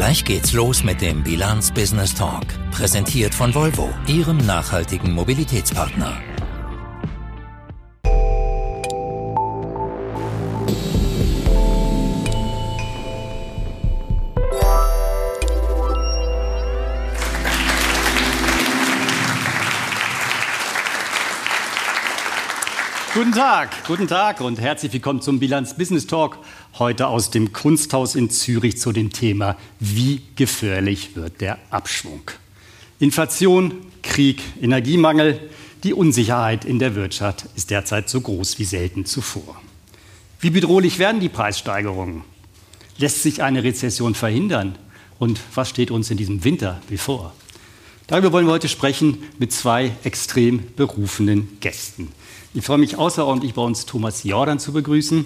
Gleich geht's los mit dem Bilanz Business Talk, präsentiert von Volvo, Ihrem nachhaltigen Mobilitätspartner. Guten Tag, guten Tag und herzlich willkommen zum Bilanz Business Talk. Heute aus dem Kunsthaus in Zürich zu dem Thema, wie gefährlich wird der Abschwung? Inflation, Krieg, Energiemangel, die Unsicherheit in der Wirtschaft ist derzeit so groß wie selten zuvor. Wie bedrohlich werden die Preissteigerungen? Lässt sich eine Rezession verhindern? Und was steht uns in diesem Winter bevor? Darüber wollen wir heute sprechen mit zwei extrem berufenen Gästen. Ich freue mich außerordentlich, bei uns Thomas Jordan zu begrüßen.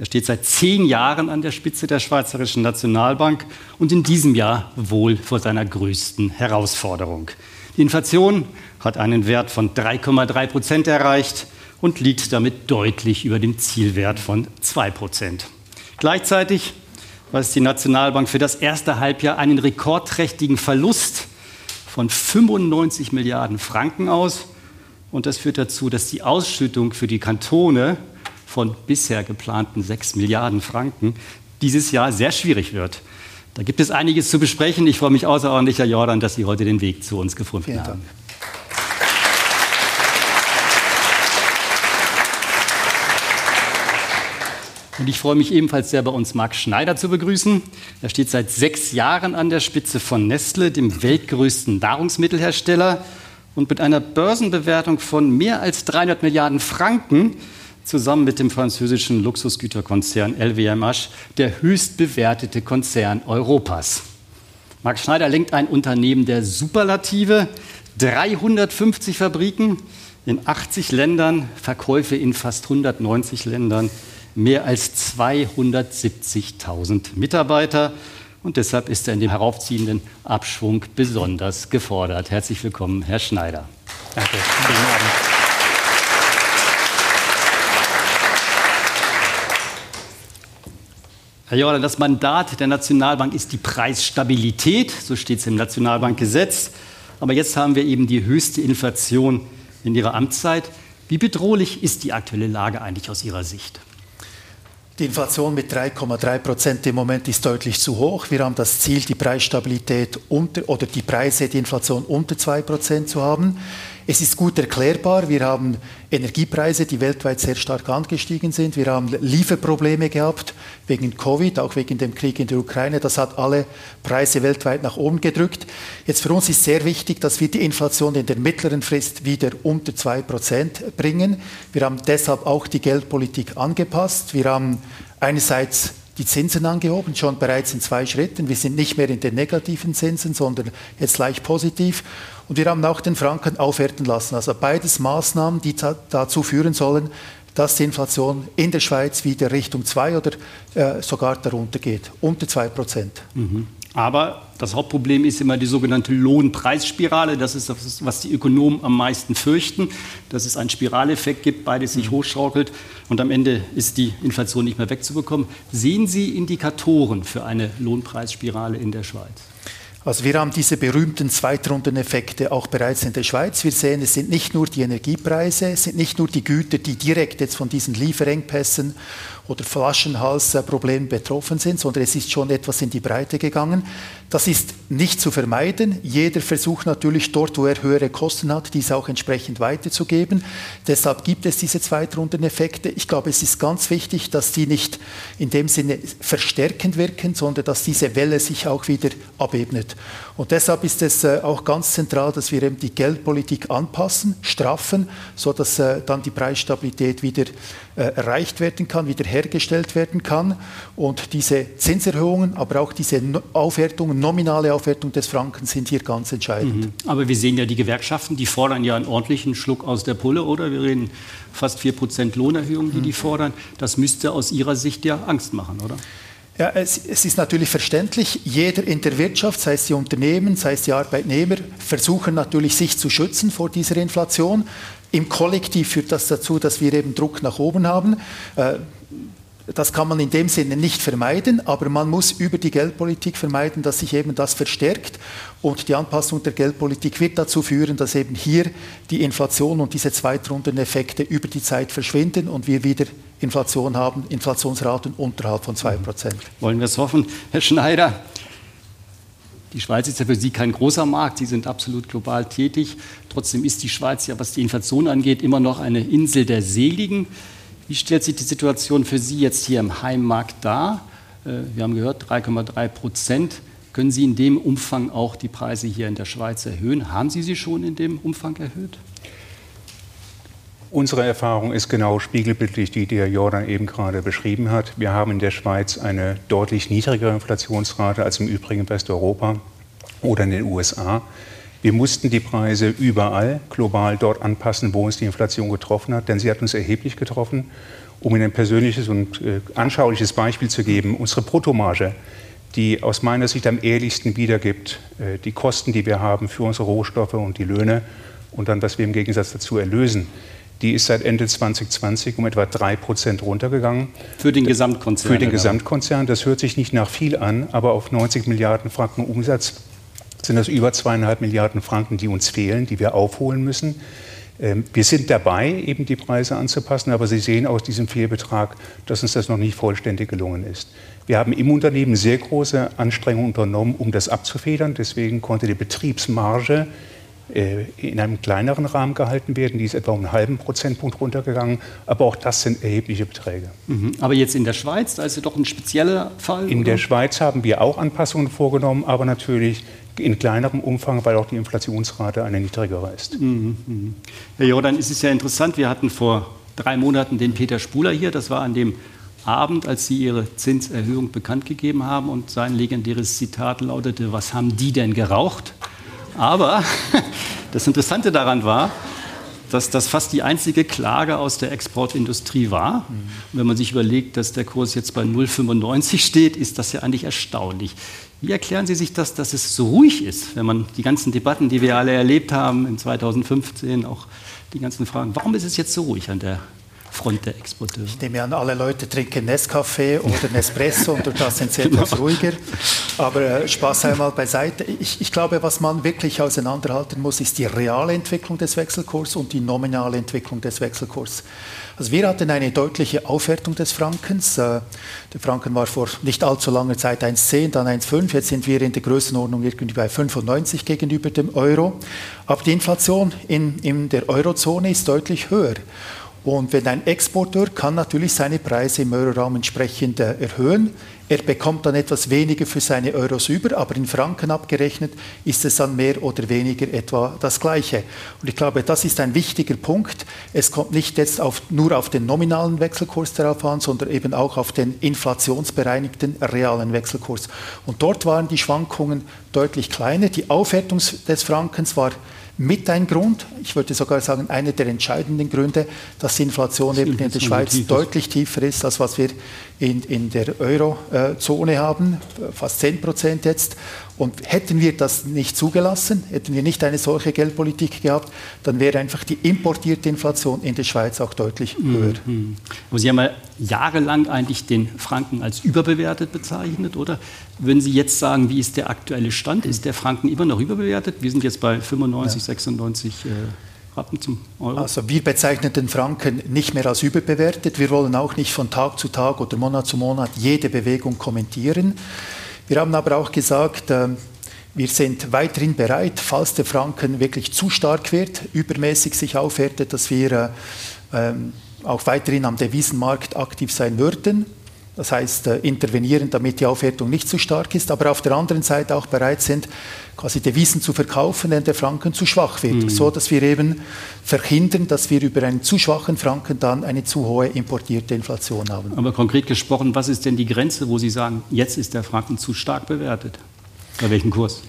Er steht seit zehn Jahren an der Spitze der Schweizerischen Nationalbank und in diesem Jahr wohl vor seiner größten Herausforderung. Die Inflation hat einen Wert von 3,3 Prozent erreicht und liegt damit deutlich über dem Zielwert von 2 Prozent. Gleichzeitig weist die Nationalbank für das erste Halbjahr einen rekordträchtigen Verlust von 95 Milliarden Franken aus und das führt dazu, dass die Ausschüttung für die Kantone von bisher geplanten 6 Milliarden Franken dieses Jahr sehr schwierig wird. Da gibt es einiges zu besprechen. Ich freue mich außerordentlich, Herr Jordan, dass Sie heute den Weg zu uns gefunden Vielen haben. Dank. Und ich freue mich ebenfalls sehr, bei uns Marc Schneider zu begrüßen. Er steht seit sechs Jahren an der Spitze von Nestle, dem weltgrößten Nahrungsmittelhersteller und mit einer Börsenbewertung von mehr als 300 Milliarden Franken zusammen mit dem französischen Luxusgüterkonzern LVMH der höchst bewertete Konzern Europas. Marc Schneider lenkt ein Unternehmen der Superlative, 350 Fabriken in 80 Ländern, Verkäufe in fast 190 Ländern, mehr als 270.000 Mitarbeiter und deshalb ist er in dem heraufziehenden Abschwung besonders gefordert. Herzlich willkommen, Herr Schneider. Danke. Guten Abend. Herr Jordan, das Mandat der Nationalbank ist die Preisstabilität, so steht es im Nationalbankgesetz. Aber jetzt haben wir eben die höchste Inflation in Ihrer Amtszeit. Wie bedrohlich ist die aktuelle Lage eigentlich aus Ihrer Sicht? Die Inflation mit 3,3 Prozent im Moment ist deutlich zu hoch. Wir haben das Ziel, die Preisstabilität unter oder die Preise, die Inflation unter 2 Prozent zu haben. Es ist gut erklärbar. Wir haben Energiepreise, die weltweit sehr stark angestiegen sind. Wir haben Lieferprobleme gehabt wegen Covid, auch wegen dem Krieg in der Ukraine. Das hat alle Preise weltweit nach oben gedrückt. Jetzt für uns ist sehr wichtig, dass wir die Inflation in der mittleren Frist wieder unter 2% bringen. Wir haben deshalb auch die Geldpolitik angepasst. Wir haben einerseits die Zinsen angehoben, schon bereits in zwei Schritten. Wir sind nicht mehr in den negativen Zinsen, sondern jetzt leicht positiv. Und wir haben auch den Franken aufwerten lassen. Also beides Maßnahmen, die dazu führen sollen, dass die Inflation in der Schweiz wieder Richtung 2 oder äh, sogar darunter geht, unter 2 Prozent. Mhm. Aber das Hauptproblem ist immer die sogenannte Lohnpreisspirale. Das ist das, was die Ökonomen am meisten fürchten, dass es einen Spiraleffekt gibt, beides sich mhm. hochschaukelt und am Ende ist die Inflation nicht mehr wegzubekommen. Sehen Sie Indikatoren für eine Lohnpreisspirale in der Schweiz? Also wir haben diese berühmten Zweitrundeneffekte auch bereits in der Schweiz. Wir sehen, es sind nicht nur die Energiepreise, es sind nicht nur die Güter, die direkt jetzt von diesen Lieferengpässen oder Flaschenhalsproblemen betroffen sind, sondern es ist schon etwas in die Breite gegangen. Das ist nicht zu vermeiden. Jeder versucht natürlich dort, wo er höhere Kosten hat, diese auch entsprechend weiterzugeben. Deshalb gibt es diese Zweitrundeneffekte. Ich glaube, es ist ganz wichtig, dass die nicht in dem Sinne verstärkend wirken, sondern dass diese Welle sich auch wieder abebnet. Und deshalb ist es äh, auch ganz zentral, dass wir eben die Geldpolitik anpassen, straffen, sodass äh, dann die Preisstabilität wieder äh, erreicht werden kann, wiederhergestellt werden kann. Und diese Zinserhöhungen, aber auch diese Aufwertung, nominale Aufwertung des Franken sind hier ganz entscheidend. Mhm. Aber wir sehen ja die Gewerkschaften, die fordern ja einen ordentlichen Schluck aus der Pulle, oder? Wir reden fast 4% Lohnerhöhung, die mhm. die fordern. Das müsste aus Ihrer Sicht ja Angst machen, oder? Ja, es, es, ist natürlich verständlich, jeder in der Wirtschaft, sei es die Unternehmen, sei es die Arbeitnehmer, versuchen natürlich sich zu schützen vor dieser Inflation. Im Kollektiv führt das dazu, dass wir eben Druck nach oben haben. Äh, das kann man in dem Sinne nicht vermeiden, aber man muss über die Geldpolitik vermeiden, dass sich eben das verstärkt. Und die Anpassung der Geldpolitik wird dazu führen, dass eben hier die Inflation und diese Zweitrundeneffekte über die Zeit verschwinden und wir wieder Inflation haben, Inflationsraten unterhalb von 2%. Wollen wir es hoffen. Herr Schneider, die Schweiz ist ja für Sie kein großer Markt, Sie sind absolut global tätig. Trotzdem ist die Schweiz ja, was die Inflation angeht, immer noch eine Insel der Seligen. Wie stellt sich die Situation für Sie jetzt hier im Heimmarkt dar? Äh, wir haben gehört, 3,3 Prozent. Können Sie in dem Umfang auch die Preise hier in der Schweiz erhöhen? Haben Sie sie schon in dem Umfang erhöht? Unsere Erfahrung ist genau spiegelbildlich die, die Herr Jordan eben gerade beschrieben hat. Wir haben in der Schweiz eine deutlich niedrigere Inflationsrate als im übrigen Westeuropa oder in den USA. Wir mussten die Preise überall global dort anpassen, wo uns die Inflation getroffen hat, denn sie hat uns erheblich getroffen. Um Ihnen ein persönliches und äh, anschauliches Beispiel zu geben, unsere Bruttomarge, die aus meiner Sicht am ehrlichsten wiedergibt, äh, die Kosten, die wir haben für unsere Rohstoffe und die Löhne und dann, was wir im Gegensatz dazu erlösen, die ist seit Ende 2020 um etwa 3 Prozent runtergegangen. Für den Gesamtkonzern? Für den Gesamtkonzern. Das hört sich nicht nach viel an, aber auf 90 Milliarden Franken Umsatz sind das über zweieinhalb Milliarden Franken, die uns fehlen, die wir aufholen müssen. Ähm, wir sind dabei, eben die Preise anzupassen, aber Sie sehen aus diesem Fehlbetrag, dass uns das noch nicht vollständig gelungen ist. Wir haben im Unternehmen sehr große Anstrengungen unternommen, um das abzufedern. Deswegen konnte die Betriebsmarge äh, in einem kleineren Rahmen gehalten werden. Die ist etwa um einen halben Prozentpunkt runtergegangen. Aber auch das sind erhebliche Beträge. Mhm. Aber jetzt in der Schweiz, da ist ja doch ein spezieller Fall? In oder? der Schweiz haben wir auch Anpassungen vorgenommen, aber natürlich in kleinerem Umfang, weil auch die Inflationsrate eine niedrigere ist. Mhm, mhm. Herr Jordan, es ist ja interessant, wir hatten vor drei Monaten den Peter Spuler hier, das war an dem Abend, als Sie Ihre Zinserhöhung bekannt gegeben haben und sein legendäres Zitat lautete, was haben die denn geraucht? Aber das Interessante daran war, dass das fast die einzige Klage aus der Exportindustrie war. Und wenn man sich überlegt, dass der Kurs jetzt bei 0,95 steht, ist das ja eigentlich erstaunlich. Wie erklären Sie sich das, dass es so ruhig ist, wenn man die ganzen Debatten, die wir alle erlebt haben in 2015, auch die ganzen Fragen, warum ist es jetzt so ruhig an der Front der Exporteure? Ich nehme an, alle Leute trinken Nescafé oder Nespresso und das sind sie genau. etwas ruhiger. Aber äh, Spaß einmal beiseite. Ich, ich, glaube, was man wirklich auseinanderhalten muss, ist die reale Entwicklung des Wechselkurses und die nominale Entwicklung des Wechselkurses. Also wir hatten eine deutliche Aufwertung des Frankens. Äh, der Franken war vor nicht allzu langer Zeit 1,10, dann 1,5. Jetzt sind wir in der Größenordnung irgendwie bei 95 gegenüber dem Euro. Aber die Inflation in, in der Eurozone ist deutlich höher. Und wenn ein Exporteur kann natürlich seine Preise im Euroraum entsprechend äh, erhöhen. Er bekommt dann etwas weniger für seine Euros über, aber in Franken abgerechnet ist es dann mehr oder weniger etwa das Gleiche. Und ich glaube, das ist ein wichtiger Punkt. Es kommt nicht jetzt auf, nur auf den nominalen Wechselkurs darauf an, sondern eben auch auf den inflationsbereinigten realen Wechselkurs. Und dort waren die Schwankungen deutlich kleiner. Die Aufwertung des Frankens war mit ein Grund, ich würde sogar sagen, einer der entscheidenden Gründe, dass die Inflation eben in der Schweiz tief deutlich tiefer ist, als was wir in, in der Eurozone haben, fast 10 Prozent jetzt. Und hätten wir das nicht zugelassen, hätten wir nicht eine solche Geldpolitik gehabt, dann wäre einfach die importierte Inflation in der Schweiz auch deutlich mhm. höher. Mhm. Aber Sie haben ja jahrelang eigentlich den Franken als überbewertet bezeichnet, oder? Würden Sie jetzt sagen, wie ist der aktuelle Stand? Ist der Franken immer noch überbewertet? Wir sind jetzt bei 95, ja. 96 äh, Rappen zum Euro. Also wir bezeichnen den Franken nicht mehr als überbewertet. Wir wollen auch nicht von Tag zu Tag oder Monat zu Monat jede Bewegung kommentieren. Wir haben aber auch gesagt, ähm, wir sind weiterhin bereit, falls der Franken wirklich zu stark wird, übermäßig sich aufwertet, dass wir äh, ähm, auch weiterhin am Devisenmarkt aktiv sein würden. Das heißt, äh, intervenieren, damit die Aufwertung nicht zu stark ist, aber auf der anderen Seite auch bereit sind, quasi Devisen zu verkaufen, wenn der Franken zu schwach wird, mhm. so dass wir eben verhindern, dass wir über einen zu schwachen Franken dann eine zu hohe importierte Inflation haben. Aber konkret gesprochen, was ist denn die Grenze, wo Sie sagen, jetzt ist der Franken zu stark bewertet? Bei welchem Kurs?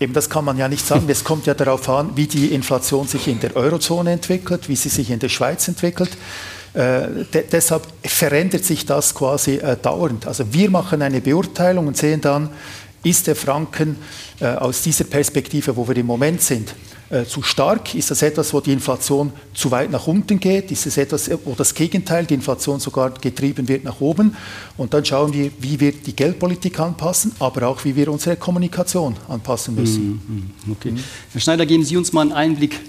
Eben das kann man ja nicht sagen. Es kommt ja darauf an, wie die Inflation sich in der Eurozone entwickelt, wie sie sich in der Schweiz entwickelt. Äh, de deshalb verändert sich das quasi äh, dauernd. Also wir machen eine Beurteilung und sehen dann, ist der Franken äh, aus dieser Perspektive, wo wir im Moment sind, äh, zu stark? Ist das etwas, wo die Inflation zu weit nach unten geht? Ist es etwas, wo das Gegenteil, die Inflation sogar getrieben wird nach oben? Und dann schauen wir, wie wir die Geldpolitik anpassen, aber auch, wie wir unsere Kommunikation anpassen müssen. Mhm, mhm. Okay. Herr Schneider, geben Sie uns mal einen Einblick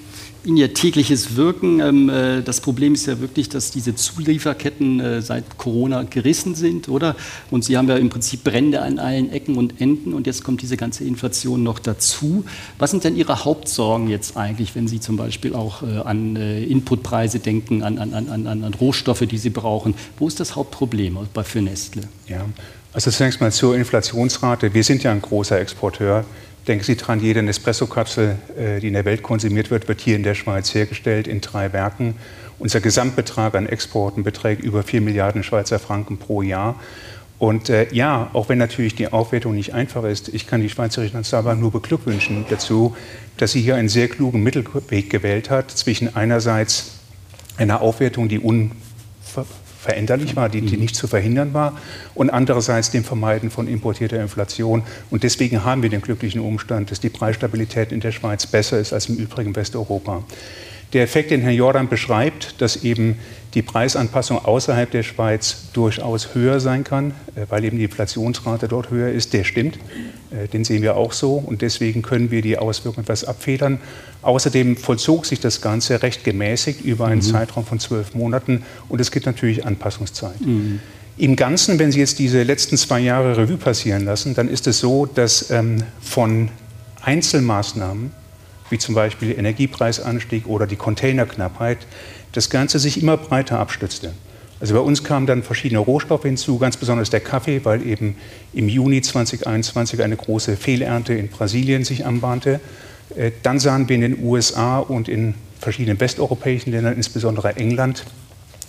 in ihr tägliches Wirken. Ähm, äh, das Problem ist ja wirklich, dass diese Zulieferketten äh, seit Corona gerissen sind, oder? Und Sie haben ja im Prinzip Brände an allen Ecken und Enden und jetzt kommt diese ganze Inflation noch dazu. Was sind denn Ihre Hauptsorgen jetzt eigentlich, wenn Sie zum Beispiel auch äh, an Inputpreise denken, an, an, an, an Rohstoffe, die Sie brauchen? Wo ist das Hauptproblem für Nestle? Ja, also zunächst mal zur Inflationsrate. Wir sind ja ein großer Exporteur. Denken Sie daran, jede Nespresso-Kapsel, äh, die in der Welt konsumiert wird, wird hier in der Schweiz hergestellt, in drei Werken. Unser Gesamtbetrag an Exporten beträgt über 4 Milliarden Schweizer Franken pro Jahr. Und äh, ja, auch wenn natürlich die Aufwertung nicht einfach ist, ich kann die Schweizerische Nationalbank nur beglückwünschen dazu, dass sie hier einen sehr klugen Mittelweg gewählt hat zwischen einerseits einer Aufwertung, die un veränderlich war, die, die, nicht zu verhindern war, und andererseits dem Vermeiden von importierter Inflation. Und deswegen haben wir den glücklichen Umstand, dass die Preisstabilität in der Schweiz besser ist als im übrigen Westeuropa. Der Effekt, den Herr Jordan beschreibt, dass eben die Preisanpassung außerhalb der Schweiz durchaus höher sein kann, äh, weil eben die Inflationsrate dort höher ist, der stimmt. Äh, den sehen wir auch so und deswegen können wir die Auswirkungen etwas abfedern. Außerdem vollzog sich das Ganze recht gemäßigt über einen mhm. Zeitraum von zwölf Monaten und es gibt natürlich Anpassungszeit. Mhm. Im Ganzen, wenn Sie jetzt diese letzten zwei Jahre Revue passieren lassen, dann ist es so, dass ähm, von Einzelmaßnahmen wie zum Beispiel Energiepreisanstieg oder die Containerknappheit, das Ganze sich immer breiter abstützte. Also bei uns kamen dann verschiedene Rohstoffe hinzu, ganz besonders der Kaffee, weil eben im Juni 2021 eine große Fehlernte in Brasilien sich anbahnte. Äh, dann sahen wir in den USA und in verschiedenen westeuropäischen Ländern, insbesondere England,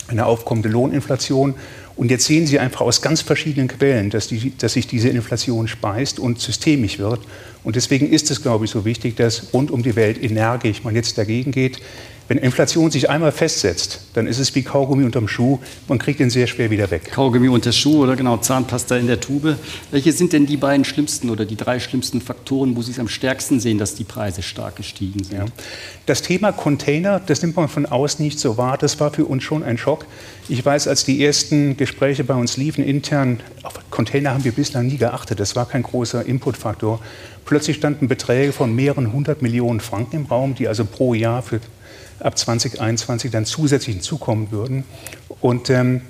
eine aufkommende Lohninflation. Und jetzt sehen Sie einfach aus ganz verschiedenen Quellen, dass, die, dass sich diese Inflation speist und systemisch wird. Und deswegen ist es, glaube ich, so wichtig, dass rund um die Welt energisch man jetzt dagegen geht. Wenn Inflation sich einmal festsetzt, dann ist es wie Kaugummi unterm Schuh. Man kriegt ihn sehr schwer wieder weg. Kaugummi unter Schuh oder genau Zahnpasta in der Tube. Welche sind denn die beiden schlimmsten oder die drei schlimmsten Faktoren, wo Sie es am stärksten sehen, dass die Preise stark gestiegen sind? Ja. Das Thema Container, das nimmt man von außen nicht so wahr. Das war für uns schon ein Schock. Ich weiß, als die ersten Gespräche bei uns liefen intern, auf Container haben wir bislang nie geachtet. Das war kein großer Inputfaktor. Plötzlich standen Beträge von mehreren hundert Millionen Franken im Raum, die also pro Jahr für ab 2021 dann zusätzlich hinzukommen würden. Und ähm,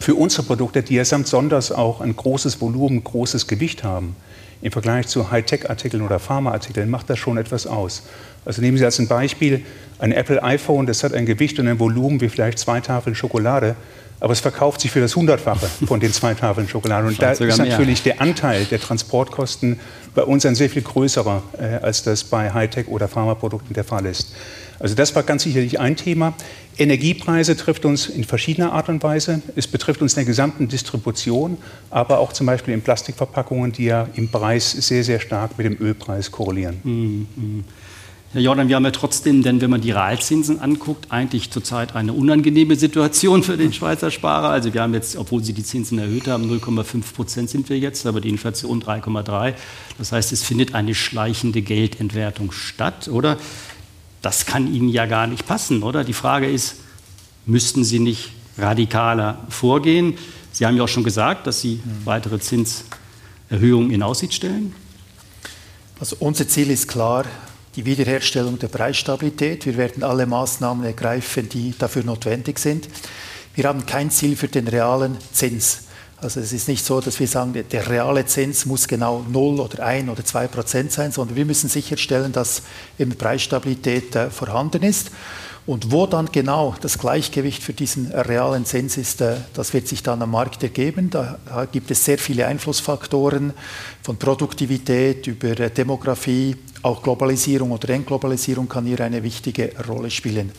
für unsere Produkte, die ja samt Sonders auch ein großes Volumen, großes Gewicht haben, im Vergleich zu Hightech-Artikeln oder Pharmaartikeln macht das schon etwas aus. Also nehmen Sie als ein Beispiel ein Apple iPhone, das hat ein Gewicht und ein Volumen wie vielleicht zwei Tafeln Schokolade, aber es verkauft sich für das Hundertfache von den zwei Tafeln Schokolade. Und da ist natürlich der Anteil der Transportkosten bei uns ein sehr viel größerer, äh, als das bei Hightech- oder Pharmaprodukten der Fall ist. Also das war ganz sicherlich ein Thema. Energiepreise trifft uns in verschiedener Art und Weise. Es betrifft uns in der gesamten Distribution, aber auch zum Beispiel in Plastikverpackungen, die ja im Preis sehr, sehr stark mit dem Ölpreis korrelieren. Mhm. Herr Jordan, wir haben ja trotzdem, denn wenn man die Realzinsen anguckt, eigentlich zurzeit eine unangenehme Situation für den Schweizer Sparer. Also wir haben jetzt, obwohl sie die Zinsen erhöht haben, 0,5 Prozent sind wir jetzt, aber die Inflation 3,3. Das heißt, es findet eine schleichende Geldentwertung statt, oder? Das kann Ihnen ja gar nicht passen, oder? Die Frage ist, müssten Sie nicht radikaler vorgehen? Sie haben ja auch schon gesagt, dass Sie weitere Zinserhöhungen in Aussicht stellen. Also unser Ziel ist klar, die Wiederherstellung der Preisstabilität. Wir werden alle Maßnahmen ergreifen, die dafür notwendig sind. Wir haben kein Ziel für den realen Zins. Also es ist nicht so, dass wir sagen, der reale Zins muss genau 0 oder 1 oder 2 Prozent sein, sondern wir müssen sicherstellen, dass eben Preisstabilität äh, vorhanden ist. Und wo dann genau das Gleichgewicht für diesen realen Zins ist, äh, das wird sich dann am Markt ergeben. Da gibt es sehr viele Einflussfaktoren von Produktivität über äh, Demografie, auch Globalisierung oder Entglobalisierung kann hier eine wichtige Rolle spielen.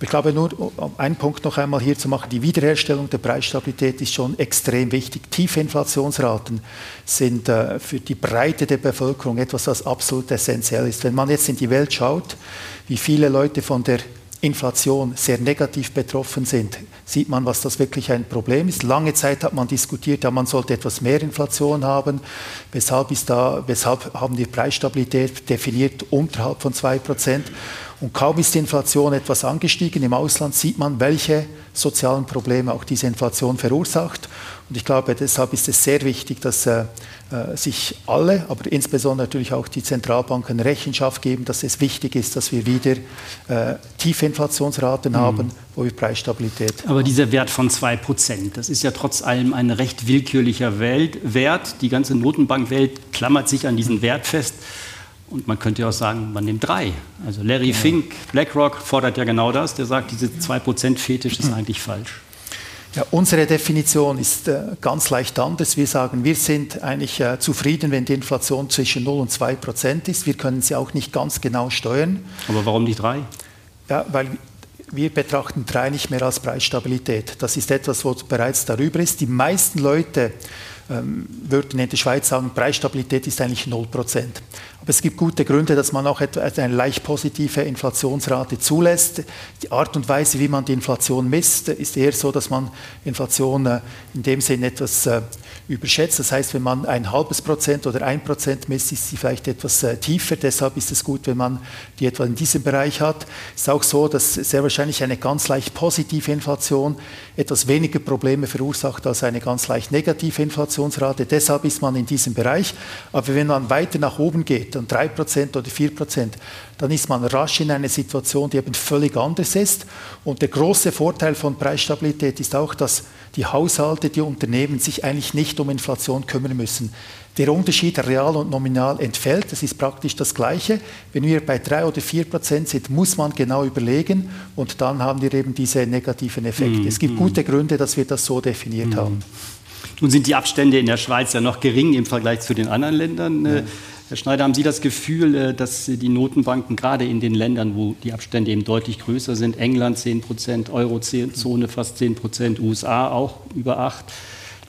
Ich glaube nur, um einen Punkt noch einmal hier zu machen, die Wiederherstellung der Preisstabilität ist schon extrem wichtig. Tiefe Inflationsraten sind äh, für die Breite der Bevölkerung etwas, was absolut essentiell ist. Wenn man jetzt in die Welt schaut, wie viele Leute von der Inflation sehr negativ betroffen sind, sieht man, was das wirklich ein Problem ist. Lange Zeit hat man diskutiert, ja, man sollte etwas mehr Inflation haben. Weshalb, ist da, weshalb haben wir Preisstabilität definiert unterhalb von 2%? Und kaum ist die Inflation etwas angestiegen im Ausland, sieht man, welche sozialen Probleme auch diese Inflation verursacht. Und ich glaube, deshalb ist es sehr wichtig, dass äh, äh, sich alle, aber insbesondere natürlich auch die Zentralbanken Rechenschaft geben, dass es wichtig ist, dass wir wieder äh, tiefe Inflationsraten mhm. haben, wo wir Preisstabilität Aber dieser Wert von 2%, das ist ja trotz allem ein recht willkürlicher Welt, Wert. Die ganze Notenbankwelt klammert sich an diesen Wert fest. Und man könnte ja auch sagen, man nimmt drei. Also Larry ja. Fink, BlackRock fordert ja genau das. Der sagt, diese 2%-Fetisch ist eigentlich falsch. Ja, unsere Definition ist äh, ganz leicht anders. Wir sagen, wir sind eigentlich äh, zufrieden, wenn die Inflation zwischen 0 und 2 Prozent ist. Wir können sie auch nicht ganz genau steuern. Aber warum nicht 3? Ja, weil wir betrachten 3 nicht mehr als Preisstabilität. Das ist etwas, was bereits darüber ist. Die meisten Leute ähm, würden in der Schweiz sagen, Preisstabilität ist eigentlich 0 Prozent. Aber es gibt gute Gründe, dass man auch eine leicht positive Inflationsrate zulässt. Die Art und Weise, wie man die Inflation misst, ist eher so, dass man Inflation äh, in dem Sinne etwas äh, überschätzt. Das heißt, wenn man ein halbes Prozent oder ein Prozent misst, ist sie vielleicht etwas äh, tiefer. Deshalb ist es gut, wenn man die etwa in diesem Bereich hat. Es ist auch so, dass sehr wahrscheinlich eine ganz leicht positive Inflation etwas weniger Probleme verursacht als eine ganz leicht negative Inflationsrate. Deshalb ist man in diesem Bereich. Aber wenn man weiter nach oben geht, und drei Prozent oder vier Prozent, dann ist man rasch in einer Situation, die eben völlig anders ist. Und der große Vorteil von Preisstabilität ist auch, dass die Haushalte, die Unternehmen sich eigentlich nicht um Inflation kümmern müssen. Der Unterschied real und nominal entfällt, das ist praktisch das Gleiche. Wenn wir bei drei oder vier Prozent sind, muss man genau überlegen und dann haben wir eben diese negativen Effekte. Mm, es gibt mm. gute Gründe, dass wir das so definiert mm. haben. Nun sind die Abstände in der Schweiz ja noch gering im Vergleich zu den anderen Ländern. Ja. Herr Schneider, haben Sie das Gefühl, äh, dass die Notenbanken gerade in den Ländern, wo die Abstände eben deutlich größer sind, England 10 Prozent, Eurozone fast 10 Prozent, USA auch über 8,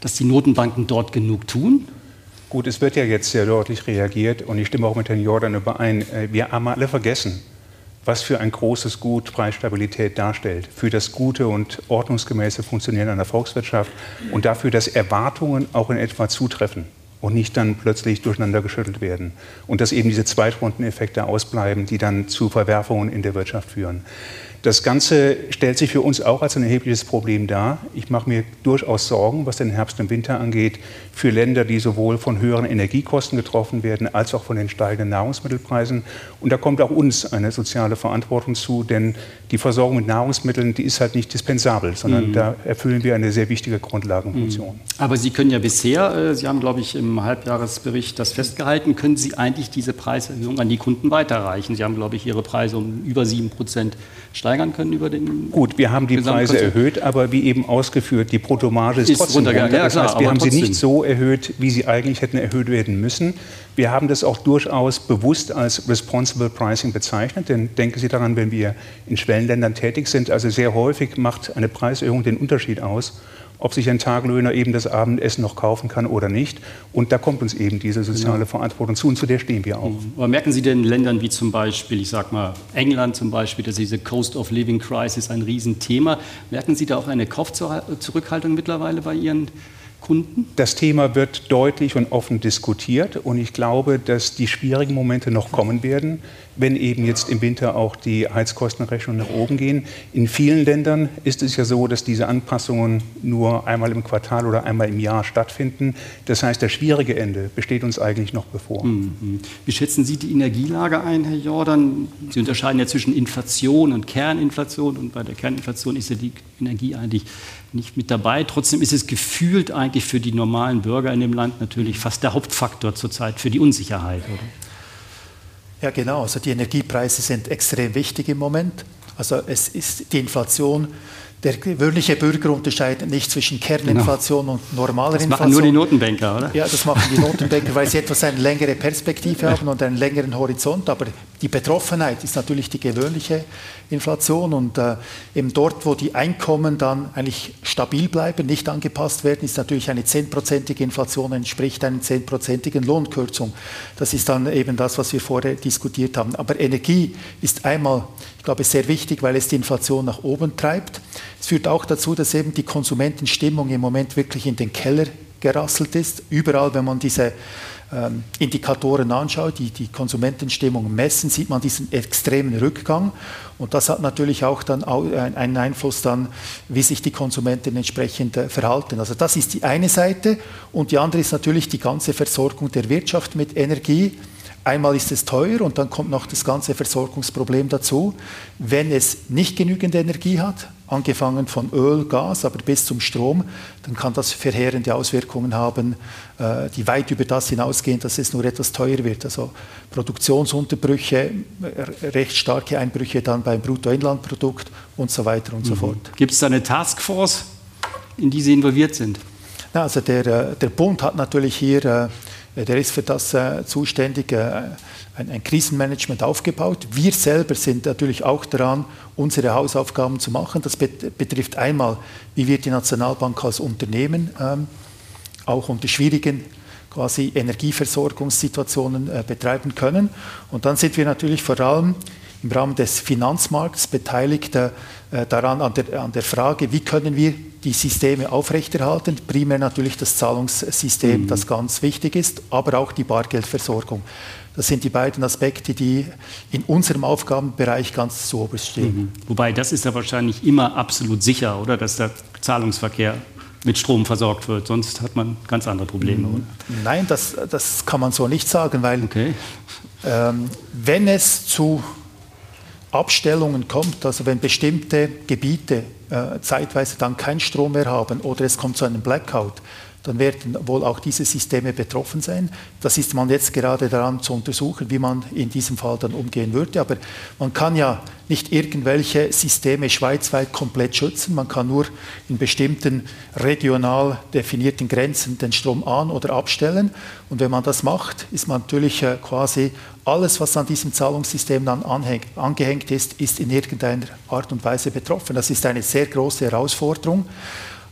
dass die Notenbanken dort genug tun? Gut, es wird ja jetzt sehr deutlich reagiert und ich stimme auch mit Herrn Jordan überein. Äh, wir haben alle vergessen, was für ein großes Gut Preisstabilität darstellt, für das gute und ordnungsgemäße Funktionieren einer Volkswirtschaft und dafür, dass Erwartungen auch in etwa zutreffen und nicht dann plötzlich durcheinander geschüttelt werden. Und dass eben diese Zweitrundeneffekte ausbleiben, die dann zu Verwerfungen in der Wirtschaft führen. Das Ganze stellt sich für uns auch als ein erhebliches Problem dar. Ich mache mir durchaus Sorgen, was den Herbst und Winter angeht, für Länder, die sowohl von höheren Energiekosten getroffen werden, als auch von den steigenden Nahrungsmittelpreisen. Und da kommt auch uns eine soziale Verantwortung zu, denn die Versorgung mit Nahrungsmitteln, die ist halt nicht dispensabel, sondern mhm. da erfüllen wir eine sehr wichtige Grundlagenfunktion. Mhm. Aber Sie können ja bisher, äh, Sie haben, glaube ich, im Halbjahresbericht das festgehalten, können Sie eigentlich diese Preiserhöhung an die Kunden weiterreichen? Sie haben, glaube ich, Ihre Preise um über 7 Prozent steigern können über den. Gut, wir haben die Preise erhöht, aber wie eben ausgeführt, die Bruttomarge ist, ist trotzdem runtergegangen. Ja, das klar, heißt, wir haben trotzdem. sie nicht so erhöht, wie sie eigentlich hätten erhöht werden müssen. Wir haben das auch durchaus bewusst als Responsible Pricing bezeichnet, denn denken Sie daran, wenn wir in Schwellenländern tätig sind, also sehr häufig macht eine Preiserhöhung den Unterschied aus ob sich ein Taglöhner eben das Abendessen noch kaufen kann oder nicht. Und da kommt uns eben diese soziale ja. Verantwortung zu und zu der stehen wir auch. Mhm. Aber merken Sie denn in Ländern wie zum Beispiel, ich sage mal England zum Beispiel, dass diese Cost of Living Crisis ein Riesenthema, merken Sie da auch eine Kaufzurückhaltung mittlerweile bei Ihren Kunden? Das Thema wird deutlich und offen diskutiert und ich glaube, dass die schwierigen Momente noch kommen werden, wenn eben jetzt im Winter auch die Heizkostenrechnungen nach oben gehen. In vielen Ländern ist es ja so, dass diese Anpassungen nur einmal im Quartal oder einmal im Jahr stattfinden. Das heißt, das schwierige Ende besteht uns eigentlich noch bevor. Mhm. Wie schätzen Sie die Energielage ein, Herr Jordan? Sie unterscheiden ja zwischen Inflation und Kerninflation und bei der Kerninflation ist ja die Energie eigentlich nicht mit dabei. Trotzdem ist es gefühlt eigentlich für die normalen Bürger in dem Land natürlich fast der Hauptfaktor zurzeit für die Unsicherheit, oder? Ja, genau. Also die Energiepreise sind extrem wichtig im Moment. Also es ist die Inflation der gewöhnliche Bürger unterscheidet nicht zwischen Kerninflation genau. und normaler Inflation. Das machen nur die Notenbanker, oder? Ja, das machen die Notenbanker, weil sie etwas eine längere Perspektive haben und einen längeren Horizont. Aber die Betroffenheit ist natürlich die gewöhnliche Inflation und äh, eben dort, wo die Einkommen dann eigentlich stabil bleiben, nicht angepasst werden, ist natürlich eine zehnprozentige Inflation entspricht einer zehnprozentigen Lohnkürzung. Das ist dann eben das, was wir vorher diskutiert haben. Aber Energie ist einmal, ich glaube, sehr wichtig, weil es die Inflation nach oben treibt. Es führt auch dazu, dass eben die Konsumentenstimmung im Moment wirklich in den Keller gerasselt ist. Überall, wenn man diese ähm, Indikatoren anschaut, die die Konsumentenstimmung messen, sieht man diesen extremen Rückgang. Und das hat natürlich auch dann einen Einfluss dann, wie sich die Konsumenten entsprechend äh, verhalten. Also das ist die eine Seite. Und die andere ist natürlich die ganze Versorgung der Wirtschaft mit Energie. Einmal ist es teuer und dann kommt noch das ganze Versorgungsproblem dazu. Wenn es nicht genügend Energie hat, angefangen von Öl, Gas, aber bis zum Strom, dann kann das verheerende Auswirkungen haben, äh, die weit über das hinausgehen, dass es nur etwas teuer wird. Also Produktionsunterbrüche, recht starke Einbrüche dann beim Bruttoinlandprodukt und so weiter und mhm. so fort. Gibt es da eine Taskforce, in die Sie involviert sind? also der, äh, der Bund hat natürlich hier äh, der ist für das äh, zuständig, äh, ein, ein, Krisenmanagement aufgebaut. Wir selber sind natürlich auch daran, unsere Hausaufgaben zu machen. Das bet betrifft einmal, wie wir die Nationalbank als Unternehmen ähm, auch unter schwierigen quasi Energieversorgungssituationen äh, betreiben können. Und dann sind wir natürlich vor allem im Rahmen des Finanzmarkts beteiligt äh, daran an der, an der Frage, wie können wir die Systeme aufrechterhalten. Primär natürlich das Zahlungssystem, mhm. das ganz wichtig ist, aber auch die Bargeldversorgung. Das sind die beiden Aspekte, die in unserem Aufgabenbereich ganz zu oberst stehen. Mhm. Wobei das ist ja wahrscheinlich immer absolut sicher, oder, dass der Zahlungsverkehr mit Strom versorgt wird. Sonst hat man ganz andere Probleme. Oder? Nein, das, das kann man so nicht sagen, weil okay. ähm, wenn es zu Abstellungen kommt, also wenn bestimmte Gebiete äh, zeitweise dann keinen Strom mehr haben oder es kommt zu einem Blackout, dann werden wohl auch diese Systeme betroffen sein. Das ist man jetzt gerade daran zu untersuchen, wie man in diesem Fall dann umgehen würde. Aber man kann ja nicht irgendwelche Systeme schweizweit komplett schützen. Man kann nur in bestimmten regional definierten Grenzen den Strom an- oder abstellen. Und wenn man das macht, ist man natürlich äh, quasi alles, was an diesem Zahlungssystem dann angehängt ist, ist in irgendeiner Art und Weise betroffen. Das ist eine sehr große Herausforderung.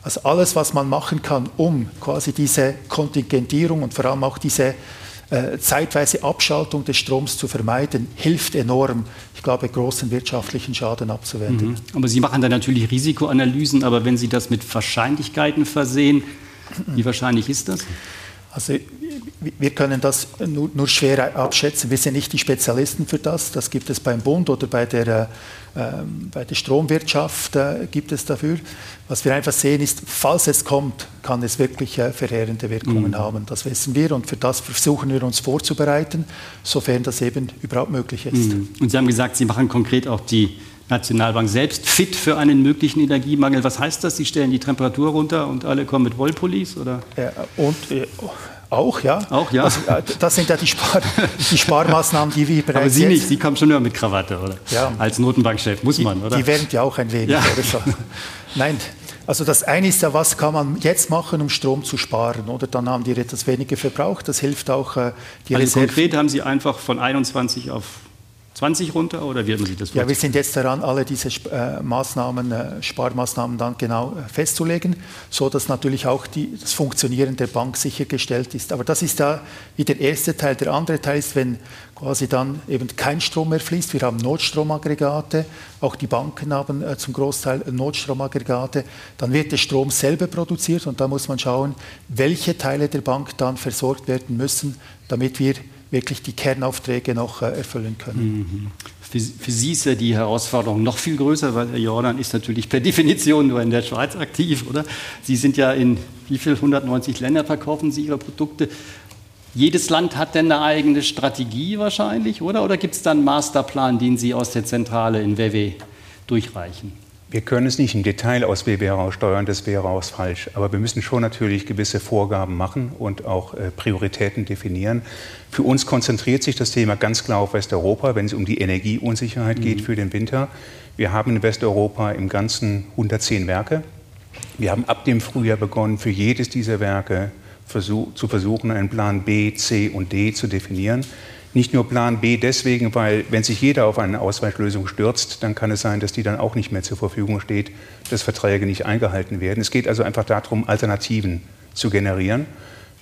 Also alles, was man machen kann, um quasi diese Kontingentierung und vor allem auch diese äh, zeitweise Abschaltung des Stroms zu vermeiden, hilft enorm, ich glaube, großen wirtschaftlichen Schaden abzuwenden. Mhm. Aber Sie machen da natürlich Risikoanalysen, aber wenn Sie das mit Wahrscheinlichkeiten versehen, wie wahrscheinlich ist das? Also wir können das nur, nur, schwer abschätzen. Wir sind nicht die Spezialisten für das. Das gibt es beim Bund oder bei der, äh, bei der Stromwirtschaft gibt es dafür. Was wir einfach sehen ist, falls es kommt, kann es wirklich äh, verheerende Wirkungen mhm. haben. Das wissen wir und für das versuchen wir uns vorzubereiten, sofern das eben überhaupt möglich ist. Mhm. Und Sie haben gesagt, Sie machen konkret auch die Nationalbank selbst fit für einen möglichen Energiemangel. Was heißt das? Sie stellen die Temperatur runter und alle kommen mit Wollpullis? Oder? Ja, und äh, auch, ja. Auch, ja. Also, das sind ja die, Spar die Sparmaßnahmen, die wir bereits. Aber Sie nicht, Sie kommen schon nur mit Krawatte, oder? Ja. Als Notenbankchef muss die, man, oder? Die wärmt ja auch ein wenig, ja. oder? Nein, also das eine ist ja, was kann man jetzt machen, um Strom zu sparen, oder? Dann haben die etwas weniger verbraucht. Das hilft auch äh, die also Reserve. Konkret haben Sie einfach von 21 auf 20 runter oder wie haben Sie das Ja, wir sind jetzt daran, alle diese äh, Maßnahmen, äh, Sparmaßnahmen dann genau äh, festzulegen, so dass natürlich auch die, das Funktionieren der Bank sichergestellt ist. Aber das ist da wie der erste Teil. Der andere Teil ist, wenn quasi dann eben kein Strom mehr fließt. Wir haben Notstromaggregate, auch die Banken haben äh, zum Großteil Notstromaggregate. Dann wird der Strom selber produziert und da muss man schauen, welche Teile der Bank dann versorgt werden müssen, damit wir wirklich die Kernaufträge noch äh, erfüllen können. Mhm. Für, für, Sie ist ja die Herausforderung noch viel größer, weil Jordan ist natürlich per Definition nur in der Schweiz aktiv, oder? Sie sind ja in wie viel 190 Länder verkaufen Sie Ihre Produkte. Jedes Land hat denn eine eigene Strategie wahrscheinlich, oder? Oder gibt es dann einen Masterplan, den Sie aus der Zentrale in WW durchreichen? Wir können es nicht im Detail aus WW heraussteuern, das wäre auch falsch. Aber wir müssen schon natürlich gewisse Vorgaben machen und auch äh, Prioritäten definieren. Für uns konzentriert sich das Thema ganz klar auf Westeuropa, wenn es um die Energieunsicherheit mhm. geht für den Winter. Wir haben in Westeuropa im Ganzen 110 Werke. Wir haben ab dem Frühjahr begonnen, für jedes dieser Werke versuch, zu versuchen, einen Plan B, C und D zu definieren. Nicht nur Plan B deswegen, weil wenn sich jeder auf eine Ausweichlösung stürzt, dann kann es sein, dass die dann auch nicht mehr zur Verfügung steht, dass Verträge nicht eingehalten werden. Es geht also einfach darum, Alternativen zu generieren.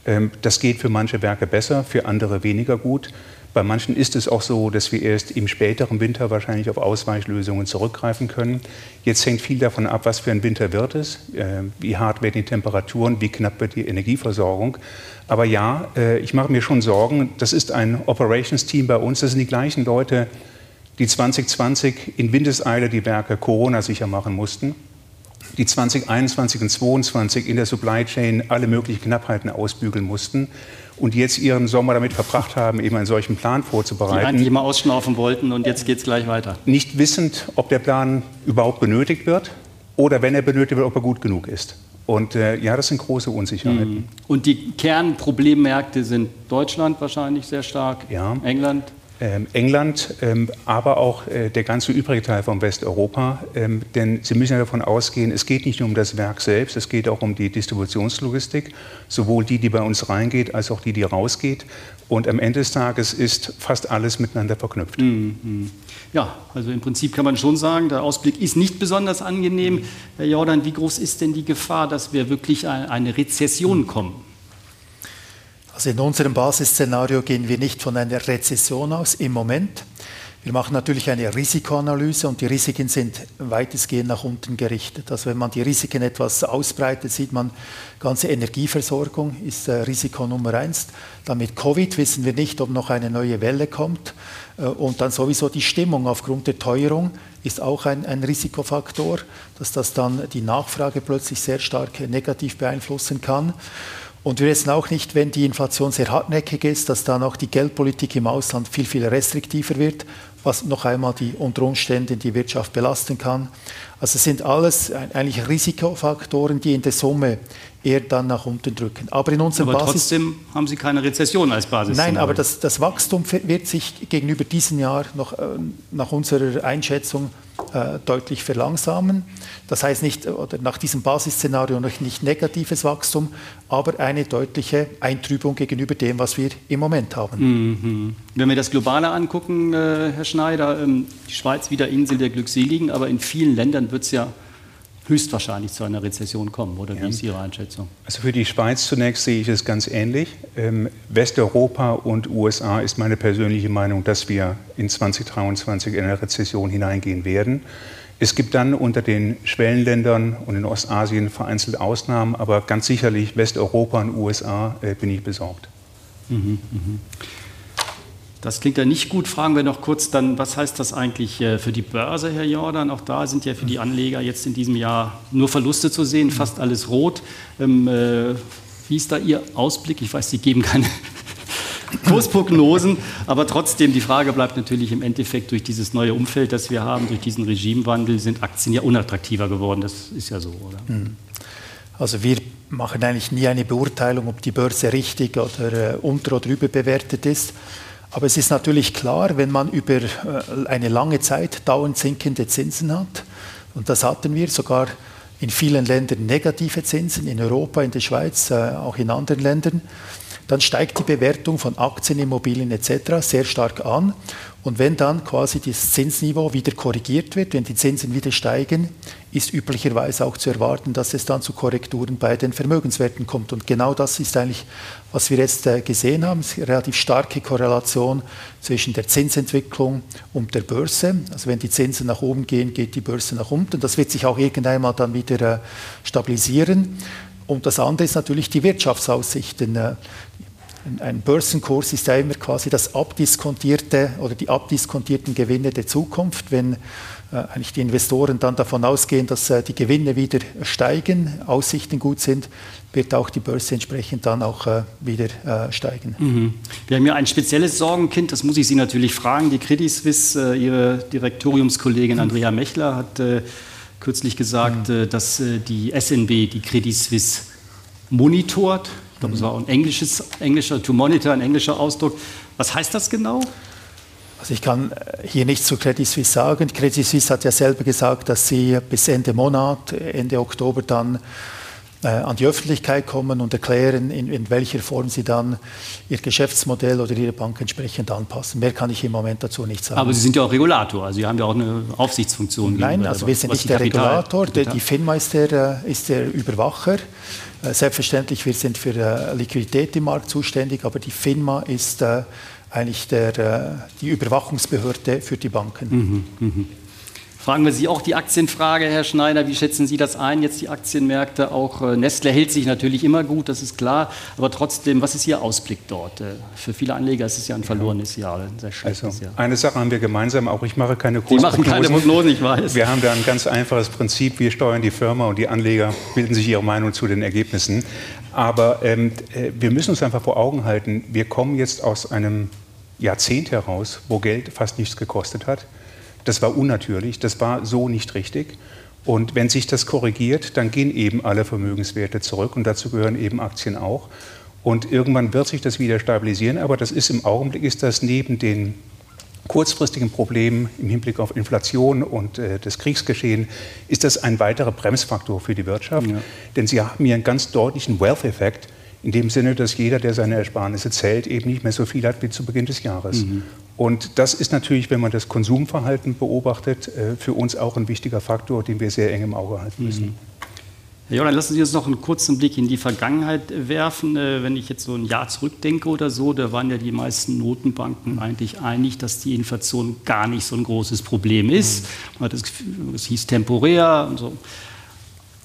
Ähm, das geht für manche Werke besser, für andere weniger gut. Bei manchen ist es auch so, dass wir erst im späteren Winter wahrscheinlich auf Ausweichlösungen zurückgreifen können. Jetzt hängt viel davon ab, was für ein Winter wird es, äh, wie hart werden die Temperaturen, wie knapp wird die Energieversorgung. Aber ja, äh, ich mache mir schon Sorgen. Das ist ein Operations-Team bei uns. Das sind die gleichen Leute, die 2020 in Windeseile die Werke Corona-sicher machen mussten die 2021 und 2022 in der Supply Chain alle möglichen Knappheiten ausbügeln mussten und jetzt ihren Sommer damit verbracht haben, eben einen solchen Plan vorzubereiten. Die eigentlich immer ausschnaufen wollten und jetzt geht es gleich weiter. Nicht wissend, ob der Plan überhaupt benötigt wird oder wenn er benötigt wird, ob er gut genug ist. Und äh, ja, das sind große Unsicherheiten. Mhm. Und die Kernproblemmärkte sind Deutschland wahrscheinlich sehr stark, ja. England? Ähm, England, ähm, aber auch äh, der ganze übrige Teil von Westeuropa. Ähm, denn Sie müssen ja davon ausgehen, es geht nicht nur um das Werk selbst, es geht auch um die Distributionslogistik, sowohl die, die bei uns reingeht, als auch die, die rausgeht. Und am Ende des Tages ist fast alles miteinander verknüpft. Mhm. Ja, also im Prinzip kann man schon sagen, der Ausblick ist nicht besonders angenehm. Herr Jordan, wie groß ist denn die Gefahr, dass wir wirklich eine Rezession kommen? Also in unserem Basisszenario gehen wir nicht von einer Rezession aus im Moment. Wir machen natürlich eine Risikoanalyse und die Risiken sind weitestgehend nach unten gerichtet. Also wenn man die Risiken etwas ausbreitet, sieht man, ganze Energieversorgung ist äh, Risiko Nummer eins. Dann mit Covid wissen wir nicht, ob noch eine neue Welle kommt. Äh, und dann sowieso die Stimmung aufgrund der Teuerung ist auch ein, ein Risikofaktor, dass das dann die Nachfrage plötzlich sehr stark negativ beeinflussen kann. Und wir wissen auch nicht, wenn die Inflation sehr hartnäckig ist, dass dann auch die Geldpolitik im Ausland viel, viel restriktiver wird, was noch einmal die unter Umständen die Wirtschaft belasten kann. Also es sind alles eigentlich Risikofaktoren, die in der Summe eher dann nach unten drücken. Aber in unserem aber Basis trotzdem haben Sie keine Rezession als Basis. Nein, aber das, das, Wachstum wird sich gegenüber diesem Jahr noch äh, nach unserer Einschätzung äh, deutlich verlangsamen. Das heißt nicht, oder nach diesem Basisszenario noch nicht negatives Wachstum, aber eine deutliche Eintrübung gegenüber dem, was wir im Moment haben. Mhm. Wenn wir das Globale angucken, äh, Herr Schneider, ähm, die Schweiz wieder Insel der Glückseligen, aber in vielen Ländern wird es ja höchstwahrscheinlich zu einer Rezession kommen. Oder wie ja. ist Ihre Einschätzung? Also für die Schweiz zunächst sehe ich es ganz ähnlich. Ähm, Westeuropa und USA ist meine persönliche Meinung, dass wir in 2023 in eine Rezession hineingehen werden. Es gibt dann unter den Schwellenländern und in Ostasien vereinzelt Ausnahmen, aber ganz sicherlich Westeuropa und USA äh, bin ich besorgt. Mhm, mh. Das klingt ja nicht gut. Fragen wir noch kurz dann, was heißt das eigentlich äh, für die Börse, Herr Jordan? Auch da sind ja für die Anleger jetzt in diesem Jahr nur Verluste zu sehen, fast alles rot. Ähm, äh, wie ist da Ihr Ausblick? Ich weiß, Sie geben keine Kursprognosen, aber trotzdem, die Frage bleibt natürlich im Endeffekt durch dieses neue Umfeld, das wir haben, durch diesen Regimewandel, sind Aktien ja unattraktiver geworden. Das ist ja so, oder? Hm. Also wir machen eigentlich nie eine Beurteilung, ob die Börse richtig oder äh, unter- oder überbewertet ist. Aber es ist natürlich klar, wenn man über äh, eine lange Zeit dauernd sinkende Zinsen hat, und das hatten wir sogar in vielen Ländern negative Zinsen, in Europa, in der Schweiz, äh, auch in anderen Ländern, dann steigt die Bewertung von Aktien, Immobilien etc. sehr stark an. Und wenn dann quasi das Zinsniveau wieder korrigiert wird, wenn die Zinsen wieder steigen, ist üblicherweise auch zu erwarten, dass es dann zu Korrekturen bei den Vermögenswerten kommt. Und genau das ist eigentlich, was wir jetzt äh, gesehen haben, eine relativ starke Korrelation zwischen der Zinsentwicklung und der Börse. Also wenn die Zinsen nach oben gehen, geht die Börse nach unten. Das wird sich auch irgendeinmal dann wieder äh, stabilisieren. Und das andere ist natürlich die Wirtschaftsaussichten. Ein Börsenkurs ist ja immer quasi das abdiskontierte oder die abdiskontierten Gewinne der Zukunft. Wenn äh, eigentlich die Investoren dann davon ausgehen, dass äh, die Gewinne wieder steigen, Aussichten gut sind, wird auch die Börse entsprechend dann auch äh, wieder steigen. Mhm. Wir haben ja ein spezielles Sorgenkind, das muss ich Sie natürlich fragen. Die Credit Suisse, Ihre Direktoriumskollegin Andrea Mechler hat kürzlich gesagt, mhm. dass die SNB, die Credit Suisse, monitort. Glaube, es war ein englisches, englischer, to monitor, ein englischer Ausdruck. Was heißt das genau? Also ich kann hier nichts zu Credit Suisse sagen. Credit Suisse hat ja selber gesagt, dass sie bis Ende Monat, Ende Oktober dann äh, an die Öffentlichkeit kommen und erklären, in, in, welcher Form sie dann ihr Geschäftsmodell oder ihre Bank entsprechend anpassen. Mehr kann ich im Moment dazu nicht sagen. Aber Sie sind ja auch Regulator, also Sie haben ja auch eine Aufsichtsfunktion. Nein, also wir sind nicht der Kapital, Regulator, Kapital. die FINMA ist der, äh, ist der Überwacher. Äh, selbstverständlich, wir sind für Liquidität im Markt zuständig, aber die FINMA ist eigentlich der, die Überwachungsbehörde für die Banken. Mhm, mh. Fragen wir Sie auch die Aktienfrage, Herr Schneider. Wie schätzen Sie das ein, jetzt die Aktienmärkte? Auch äh, Nestle hält sich natürlich immer gut, das ist klar. Aber trotzdem, was ist Ihr Ausblick dort? Äh, für viele Anleger ist es ja ein verlorenes Jahr, ein sehr schlechtes also, Jahr. Eine Sache haben wir gemeinsam, auch ich mache keine Kursprognosen. Sie machen keine Prognosen, ich weiß. Wir haben da ein ganz einfaches Prinzip. Wir steuern die Firma und die Anleger bilden sich ihre Meinung zu den Ergebnissen. Aber ähm, äh, wir müssen uns einfach vor Augen halten, wir kommen jetzt aus einem Jahrzehnt heraus, wo Geld fast nichts gekostet hat. Das war unnatürlich, das war so nicht richtig. Und wenn sich das korrigiert, dann gehen eben alle Vermögenswerte zurück und dazu gehören eben Aktien auch. Und irgendwann wird sich das wieder stabilisieren, aber das ist im Augenblick ist das neben den kurzfristigen Problemen im Hinblick auf Inflation und äh, das Kriegsgeschehen, ist das ein weiterer Bremsfaktor für die Wirtschaft. Ja. Denn Sie haben hier einen ganz deutlichen Wealth-Effekt in dem Sinne, dass jeder, der seine Ersparnisse zählt, eben nicht mehr so viel hat wie zu Beginn des Jahres. Mhm. Und das ist natürlich, wenn man das Konsumverhalten beobachtet, äh, für uns auch ein wichtiger Faktor, den wir sehr eng im Auge halten müssen. Mhm. Herr Jordan, lassen Sie uns noch einen kurzen Blick in die Vergangenheit werfen. Äh, wenn ich jetzt so ein Jahr zurückdenke oder so, da waren ja die meisten Notenbanken eigentlich einig, dass die Inflation gar nicht so ein großes Problem ist. Mhm. Man hat das, Gefühl, das hieß temporär. Und so.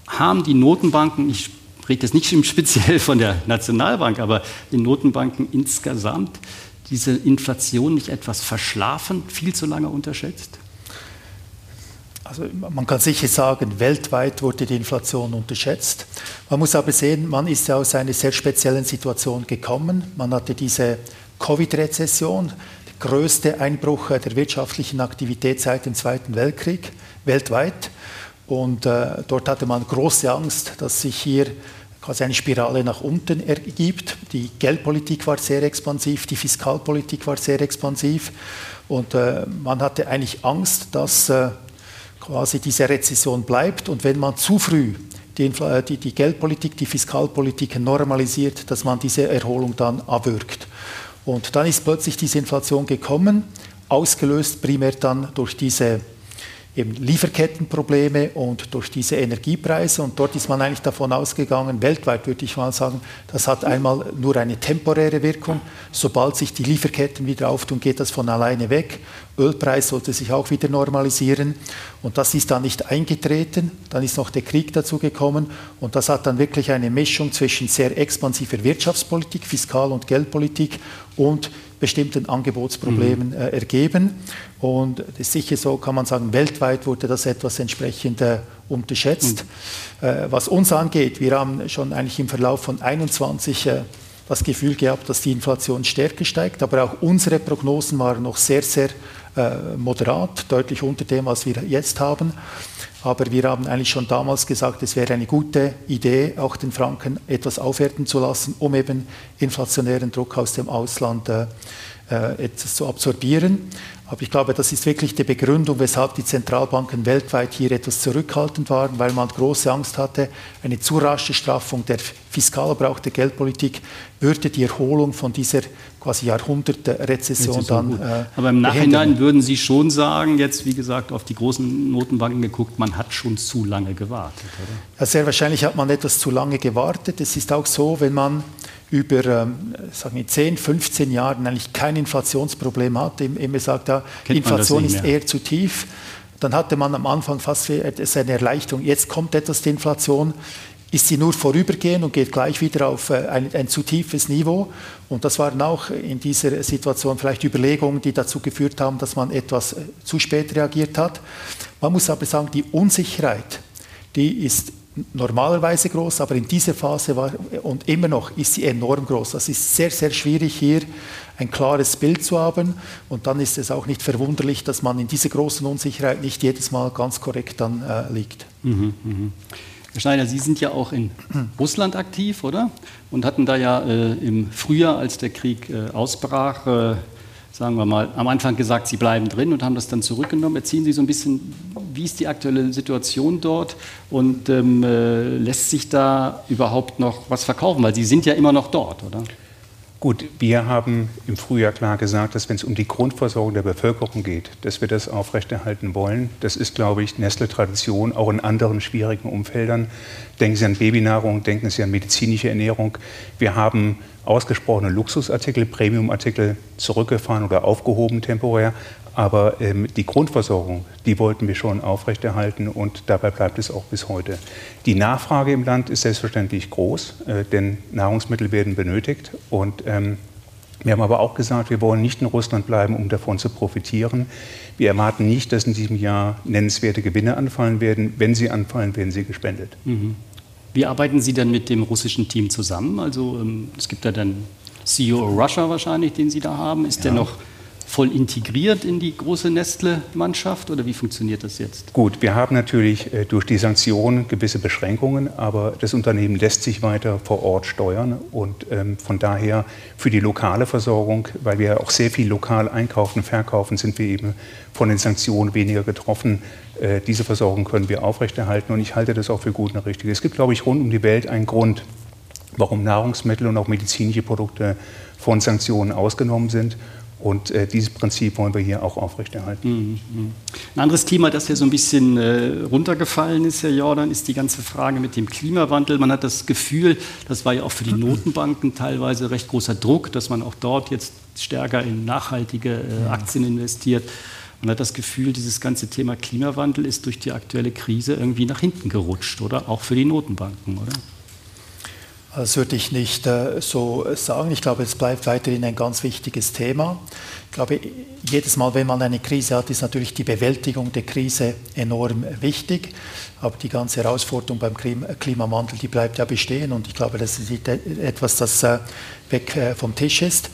Haben die Notenbanken, ich rede jetzt nicht speziell von der Nationalbank, aber die Notenbanken insgesamt diese Inflation nicht etwas verschlafen, viel zu lange unterschätzt? Also man kann sicher sagen, weltweit wurde die Inflation unterschätzt. Man muss aber sehen, man ist ja aus einer sehr speziellen Situation gekommen. Man hatte diese Covid-Rezession, der größte Einbruch der wirtschaftlichen Aktivität seit dem Zweiten Weltkrieg weltweit. Und äh, dort hatte man große Angst, dass sich hier quasi eine Spirale nach unten ergibt. Die Geldpolitik war sehr expansiv, die Fiskalpolitik war sehr expansiv und äh, man hatte eigentlich Angst, dass äh, quasi diese Rezession bleibt und wenn man zu früh die, äh, die, die Geldpolitik, die Fiskalpolitik normalisiert, dass man diese Erholung dann abwirkt. Und dann ist plötzlich diese Inflation gekommen, ausgelöst primär dann durch diese eben Lieferkettenprobleme und durch diese Energiepreise. Und dort ist man eigentlich davon ausgegangen, weltweit würde ich mal sagen, das hat einmal nur eine temporäre Wirkung. Sobald sich die Lieferketten wieder auftun, geht das von alleine weg. Ölpreis sollte sich auch wieder normalisieren. Und das ist dann nicht eingetreten. Dann ist noch der Krieg dazu gekommen. Und das hat dann wirklich eine Mischung zwischen sehr expansiver Wirtschaftspolitik, Fiskal- und Geldpolitik und bestimmten Angebotsproblemen mhm. äh, ergeben. Und das ist sicher so, kann man sagen, weltweit wurde das etwas entsprechend äh, unterschätzt. Mhm. Äh, was uns angeht, wir haben schon eigentlich im Verlauf von 21 äh, das Gefühl gehabt, dass die Inflation stärker steigt, aber auch unsere Prognosen waren noch sehr, sehr moderat, deutlich unter dem, was wir jetzt haben. Aber wir haben eigentlich schon damals gesagt, es wäre eine gute Idee, auch den Franken etwas aufwerten zu lassen, um eben inflationären Druck aus dem Ausland äh, äh etwas zu absorbieren. Aber ich glaube, das ist wirklich die Begründung, weshalb die Zentralbanken weltweit hier etwas zurückhaltend waren, weil man große Angst hatte, eine zu rasche Straffung der fiskal, aber auch der Geldpolitik würde die Erholung von dieser quasi Jahrhundertrezession dann. Äh, aber im Nachhinein würden Sie schon sagen, jetzt wie gesagt auf die großen Notenbanken geguckt, man hat schon zu lange gewartet, oder? Ja, sehr wahrscheinlich hat man etwas zu lange gewartet. Es ist auch so, wenn man über ähm, sagen wir, 10, 15 Jahren eigentlich kein Inflationsproblem hat, immer sagt, ja, Inflation ist eher zu tief, dann hatte man am Anfang fast eine Erleichterung. Jetzt kommt etwas die Inflation, ist sie nur vorübergehend und geht gleich wieder auf äh, ein, ein, zu tiefes Niveau. Und das waren auch in dieser Situation vielleicht Überlegungen, die dazu geführt haben, dass man etwas äh, zu spät reagiert hat. Man muss aber sagen, die Unsicherheit, die ist normalerweise groß, aber in dieser Phase war und immer noch ist sie enorm groß. Das ist sehr, sehr schwierig hier ein klares Bild zu haben und dann ist es auch nicht verwunderlich, dass man in dieser großen Unsicherheit nicht jedes Mal ganz korrekt dann äh, liegt. Mhm, mh. Herr Schneider, Sie sind ja auch in Russland aktiv, oder? Und hatten da ja äh, im Frühjahr, als der Krieg äh, ausbrach, äh, sagen wir mal, am Anfang gesagt, Sie bleiben drin und haben das dann zurückgenommen. Erzählen Sie so ein bisschen, wie ist die aktuelle Situation dort und ähm, äh, lässt sich da überhaupt noch was verkaufen? Weil Sie sind ja immer noch dort, oder? Gut, wir haben im Frühjahr klar gesagt, dass wenn es um die Grundversorgung der Bevölkerung geht, dass wir das aufrechterhalten wollen. Das ist, glaube ich, Nestle-Tradition, auch in anderen schwierigen Umfeldern. Denken Sie an Babynahrung, denken Sie an medizinische Ernährung. Wir haben ausgesprochene Luxusartikel, Premiumartikel zurückgefahren oder aufgehoben temporär. Aber ähm, die Grundversorgung, die wollten wir schon aufrechterhalten und dabei bleibt es auch bis heute. Die Nachfrage im Land ist selbstverständlich groß, äh, denn Nahrungsmittel werden benötigt. Und ähm, wir haben aber auch gesagt, wir wollen nicht in Russland bleiben, um davon zu profitieren. Wir erwarten nicht, dass in diesem Jahr nennenswerte Gewinne anfallen werden. Wenn sie anfallen, werden sie gespendet. Mhm. Wie arbeiten Sie dann mit dem russischen Team zusammen? Also ähm, es gibt da dann CEO Russia wahrscheinlich, den Sie da haben. Ist ja. der noch voll integriert in die große Nestle-Mannschaft oder wie funktioniert das jetzt? Gut, wir haben natürlich äh, durch die Sanktionen gewisse Beschränkungen, aber das Unternehmen lässt sich weiter vor Ort steuern und ähm, von daher für die lokale Versorgung, weil wir auch sehr viel lokal einkaufen, verkaufen, sind wir eben von den Sanktionen weniger getroffen. Äh, diese Versorgung können wir aufrechterhalten und ich halte das auch für gut und richtig. Es gibt, glaube ich, rund um die Welt einen Grund, warum Nahrungsmittel und auch medizinische Produkte von Sanktionen ausgenommen sind. Und äh, dieses Prinzip wollen wir hier auch aufrechterhalten. Mhm, mhm. Ein anderes Thema, das ja so ein bisschen äh, runtergefallen ist, Herr Jordan, ist die ganze Frage mit dem Klimawandel. Man hat das Gefühl, das war ja auch für die Notenbanken teilweise recht großer Druck, dass man auch dort jetzt stärker in nachhaltige äh, Aktien investiert. Man hat das Gefühl, dieses ganze Thema Klimawandel ist durch die aktuelle Krise irgendwie nach hinten gerutscht, oder? Auch für die Notenbanken, oder? Das würde ich nicht äh, so sagen. Ich glaube, es bleibt weiterhin ein ganz wichtiges Thema. Ich glaube, jedes Mal, wenn man eine Krise hat, ist natürlich die Bewältigung der Krise enorm wichtig. Aber die ganze Herausforderung beim Klimawandel, die bleibt ja bestehen. Und ich glaube, das ist etwas, das äh, weg äh, vom Tisch ist.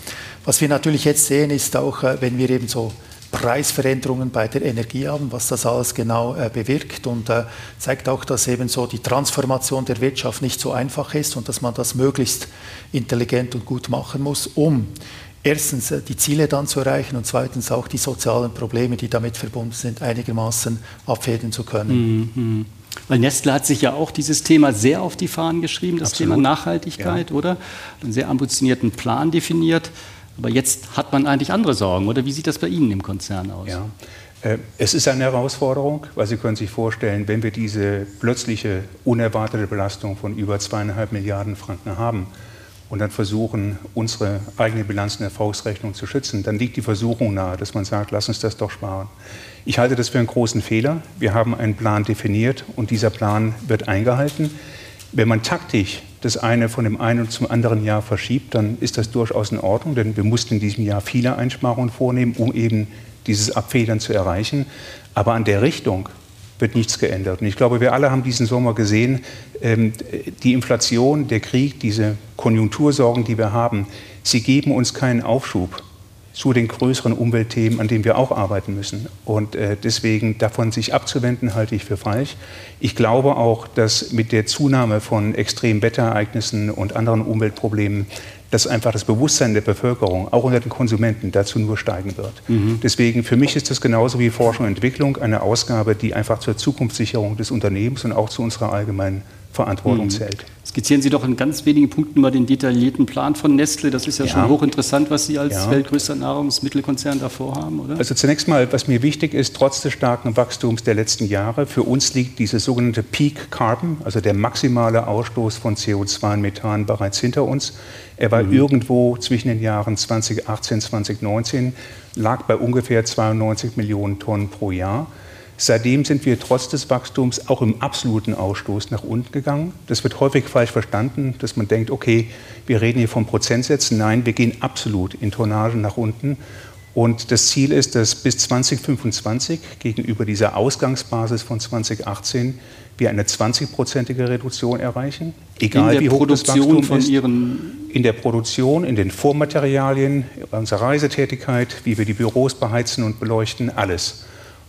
Was wir natürlich jetzt sehen, ist auch, wenn wir eben so Preisveränderungen bei der Energie haben, was das alles genau äh, bewirkt und äh, zeigt auch, dass eben so die Transformation der Wirtschaft nicht so einfach ist und dass man das möglichst intelligent und gut machen muss, um erstens äh, die Ziele dann zu erreichen und zweitens auch die sozialen Probleme, die damit verbunden sind, einigermaßen abfedern zu können. Mhm. Weil Nestle hat sich ja auch dieses Thema sehr auf die Fahnen geschrieben, das Absolut. Thema Nachhaltigkeit, ja. oder? Einen sehr ambitionierten Plan definiert. Aber jetzt hat man eigentlich andere Sorgen, oder wie sieht das bei Ihnen im Konzern aus? Ja. Äh, es ist eine Herausforderung, weil Sie können sich vorstellen, wenn wir diese plötzliche, unerwartete Belastung von über zweieinhalb Milliarden Franken haben und dann versuchen, unsere eigene Bilanz in der Erfolgsrechnung zu schützen, dann liegt die Versuchung nahe, dass man sagt, lass uns das doch sparen. Ich halte das für einen großen Fehler. Wir haben einen Plan definiert und dieser Plan wird eingehalten. Wenn man taktisch das eine von dem einen zum anderen Jahr verschiebt, dann ist das durchaus in Ordnung, denn wir mussten in diesem Jahr viele Einsparungen vornehmen, um eben dieses Abfedern zu erreichen. Aber an der Richtung wird nichts geändert. Und ich glaube, wir alle haben diesen Sommer gesehen, ähm, die Inflation, der Krieg, diese Konjunktursorgen, die wir haben, sie geben uns keinen Aufschub zu den größeren Umweltthemen, an denen wir auch arbeiten müssen. Und äh, deswegen davon sich abzuwenden, halte ich für falsch. Ich glaube auch, dass mit der Zunahme von extremen Wetterereignissen und anderen Umweltproblemen dass einfach das Bewusstsein der Bevölkerung, auch unter den Konsumenten, dazu nur steigen wird. Mhm. Deswegen, für mich ist das genauso wie Forschung und Entwicklung eine Ausgabe, die einfach zur Zukunftssicherung des Unternehmens und auch zu unserer allgemeinen Verantwortung mhm. zählt. Skizzieren Sie doch in ganz wenigen Punkten mal den detaillierten Plan von Nestle. Das ist ja, ja. schon hochinteressant, was Sie als ja. weltgrößter Nahrungsmittelkonzern davor haben, oder? Also zunächst mal, was mir wichtig ist, trotz des starken Wachstums der letzten Jahre, für uns liegt dieses sogenannte Peak Carbon, also der maximale Ausstoß von CO2 und Methan bereits hinter uns. Er war mhm. irgendwo zwischen den Jahren 2018 und 2019, lag bei ungefähr 92 Millionen Tonnen pro Jahr. Seitdem sind wir trotz des Wachstums auch im absoluten Ausstoß nach unten gegangen. Das wird häufig falsch verstanden, dass man denkt, okay, wir reden hier von Prozentsätzen. Nein, wir gehen absolut in Tonnagen nach unten. Und das Ziel ist, dass bis 2025 gegenüber dieser Ausgangsbasis von 2018 wir eine 20-prozentige Reduktion erreichen. Egal wie hoch Produktion das Wachstum von ist. Ihren In der Produktion, in den Vormaterialien, unserer Reisetätigkeit, wie wir die Büros beheizen und beleuchten, alles.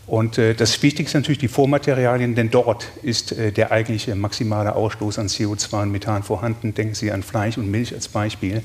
Und äh, das Wichtigste natürlich die Vormaterialien, denn dort ist äh, der eigentliche maximale Ausstoß an CO2 und Methan vorhanden. Denken Sie an Fleisch und Milch als Beispiel.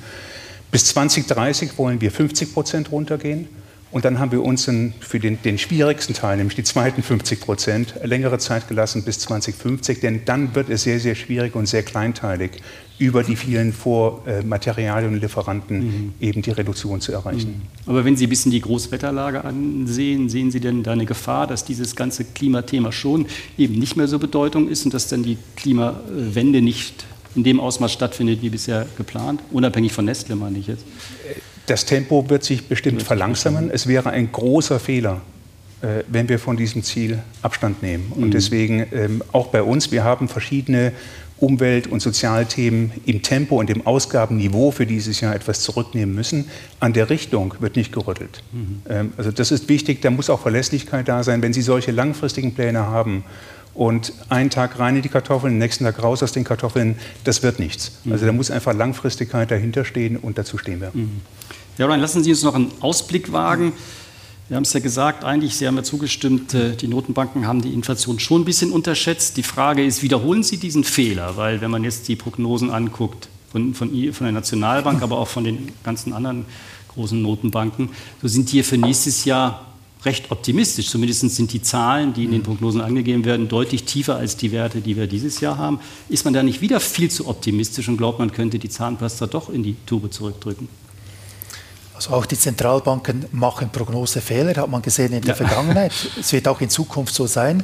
Bis 2030 wollen wir 50 Prozent runtergehen. Und dann haben wir uns in, für den, den, schwierigsten Teil, nämlich die zweiten 50 Prozent, längere Zeit gelassen bis 2050, denn dann wird es sehr, sehr schwierig und sehr kleinteilig, über die vielen Vormaterialien und Lieferanten mhm. eben die Reduktion zu erreichen. Mhm. Aber wenn Sie ein bisschen die Großwetterlage ansehen, sehen Sie denn da eine Gefahr, dass dieses ganze Klimathema schon eben nicht mehr so Bedeutung ist und dass dann die Klimawende nicht in dem Ausmaß stattfindet wie bisher geplant, unabhängig von Nestle meine ich jetzt? Das Tempo wird sich bestimmt verlangsamen. Es wäre ein großer Fehler, äh, wenn wir von diesem Ziel Abstand nehmen. Und mhm. deswegen ähm, auch bei uns, wir haben verschiedene Umwelt- und Sozialthemen im Tempo und im Ausgabenniveau für dieses Jahr etwas zurücknehmen müssen. An der Richtung wird nicht gerüttelt. Mhm. Ähm, also das ist wichtig, da muss auch Verlässlichkeit da sein. Wenn Sie solche langfristigen Pläne haben und einen Tag rein in die Kartoffeln, den nächsten Tag raus aus den Kartoffeln, das wird nichts. Mhm. Also da muss einfach Langfristigkeit dahinter stehen und dazu stehen wir. Mhm. Ja, dann lassen Sie uns noch einen Ausblick wagen. Wir haben es ja gesagt, eigentlich, Sie haben ja zugestimmt, äh, die Notenbanken haben die Inflation schon ein bisschen unterschätzt. Die Frage ist, wiederholen Sie diesen Fehler? Weil wenn man jetzt die Prognosen anguckt, von, von, von der Nationalbank, aber auch von den ganzen anderen großen Notenbanken, so sind die hier für nächstes Jahr recht optimistisch. Zumindest sind die Zahlen, die in den Prognosen angegeben werden, deutlich tiefer als die Werte, die wir dieses Jahr haben. Ist man da nicht wieder viel zu optimistisch und glaubt, man könnte die Zahnpasta doch in die Tube zurückdrücken? Also auch die Zentralbanken machen Prognosefehler, hat man gesehen in der ja. Vergangenheit. Es wird auch in Zukunft so sein.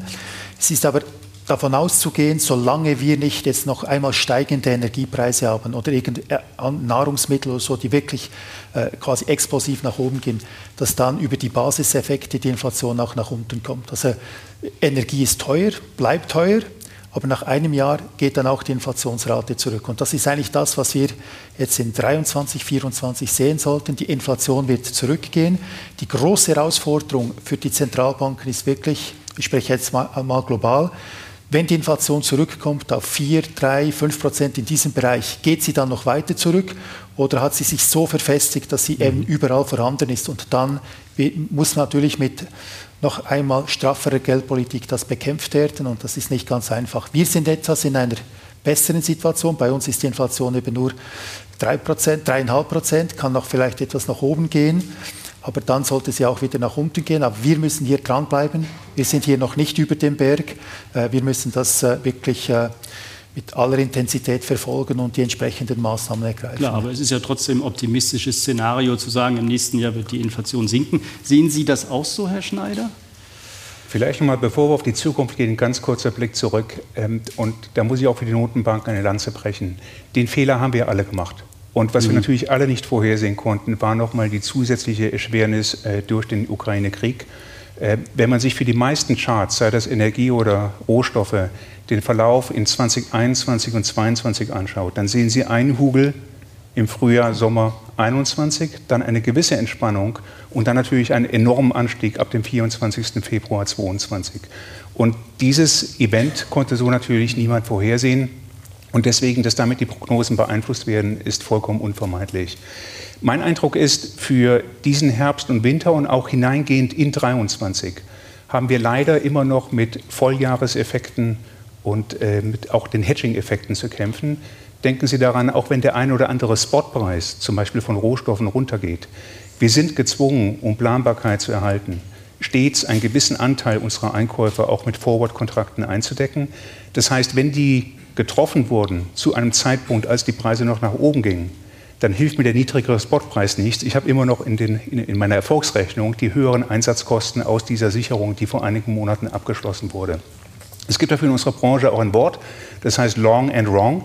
Es ist aber davon auszugehen, solange wir nicht jetzt noch einmal steigende Energiepreise haben oder irgendeine äh, Nahrungsmittel oder so, die wirklich äh, quasi explosiv nach oben gehen, dass dann über die Basiseffekte die Inflation auch nach unten kommt. Also Energie ist teuer, bleibt teuer, aber nach einem Jahr geht dann auch die Inflationsrate zurück. Und das ist eigentlich das, was wir jetzt in 23, 24 sehen sollten. Die Inflation wird zurückgehen. Die große Herausforderung für die Zentralbanken ist wirklich, ich spreche jetzt mal, mal global, wenn die Inflation zurückkommt auf 4, 3, 5 Prozent in diesem Bereich, geht sie dann noch weiter zurück oder hat sie sich so verfestigt, dass sie mhm. eben überall vorhanden ist? Und dann muss natürlich mit noch einmal strafferer Geldpolitik das bekämpft werden und das ist nicht ganz einfach. Wir sind etwas in einer besseren Situation. Bei uns ist die Inflation eben nur 3% 3,5 Prozent, kann noch vielleicht etwas nach oben gehen aber dann sollte sie auch wieder nach unten gehen. Aber wir müssen hier dranbleiben. Wir sind hier noch nicht über dem Berg. Äh, wir müssen das äh, wirklich äh, mit aller Intensität verfolgen und die entsprechenden Maßnahmen ergreifen. Klar, aber es ist ja trotzdem ein optimistisches Szenario zu sagen, im nächsten Jahr wird die Inflation sinken. Sehen Sie das auch so, Herr Schneider? Vielleicht nochmal, bevor wir auf die Zukunft gehen, ein ganz kurzer Blick zurück. Ähm, und da muss ich auch für die Notenbank eine Lanze brechen. Den Fehler haben wir alle gemacht. Und was mhm. wir natürlich alle nicht vorhersehen konnten, war nochmal die zusätzliche Erschwernis äh, durch den Ukraine-Krieg. Äh, wenn man sich für die meisten Charts, sei das Energie oder Rohstoffe, den Verlauf in 2021 und 2022 anschaut, dann sehen Sie einen Hugel im Frühjahr, Sommer 21, dann eine gewisse Entspannung und dann natürlich einen enormen Anstieg ab dem 24. Februar 22. Und dieses Event konnte so natürlich niemand vorhersehen. Und deswegen, dass damit die Prognosen beeinflusst werden, ist vollkommen unvermeidlich. Mein Eindruck ist, für diesen Herbst und Winter und auch hineingehend in 23 haben wir leider immer noch mit Volljahreseffekten und äh, mit auch den Hedging-Effekten zu kämpfen. Denken Sie daran, auch wenn der ein oder andere Spotpreis zum Beispiel von Rohstoffen runtergeht, wir sind gezwungen, um Planbarkeit zu erhalten, stets einen gewissen Anteil unserer Einkäufe auch mit Forward-Kontrakten einzudecken. Das heißt, wenn die getroffen wurden zu einem Zeitpunkt, als die Preise noch nach oben gingen, dann hilft mir der niedrigere Spotpreis nichts. Ich habe immer noch in, den, in, in, meiner Erfolgsrechnung die höheren Einsatzkosten aus dieser Sicherung, die vor einigen Monaten abgeschlossen wurde. Es gibt dafür in unserer Branche auch ein Wort, das heißt Long and Wrong.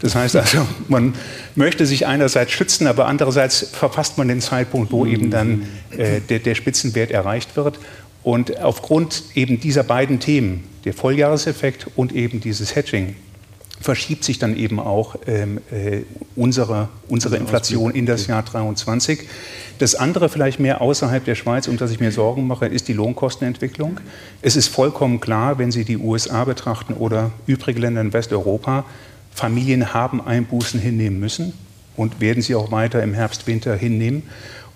Das heißt also, man möchte sich einerseits schützen, aber andererseits verpasst man den Zeitpunkt, wo eben dann äh, der, der Spitzenwert erreicht wird. Und aufgrund eben dieser beiden Themen, der Volljahreseffekt und eben dieses Hedging, verschiebt sich dann eben auch ähm, äh, unsere, unsere Inflation in das Jahr 2023. Das andere vielleicht mehr außerhalb der Schweiz, um das ich mir Sorgen mache, ist die Lohnkostenentwicklung. Es ist vollkommen klar, wenn Sie die USA betrachten oder übrige Länder in Westeuropa, Familien haben Einbußen hinnehmen müssen und werden sie auch weiter im Herbst, Winter hinnehmen.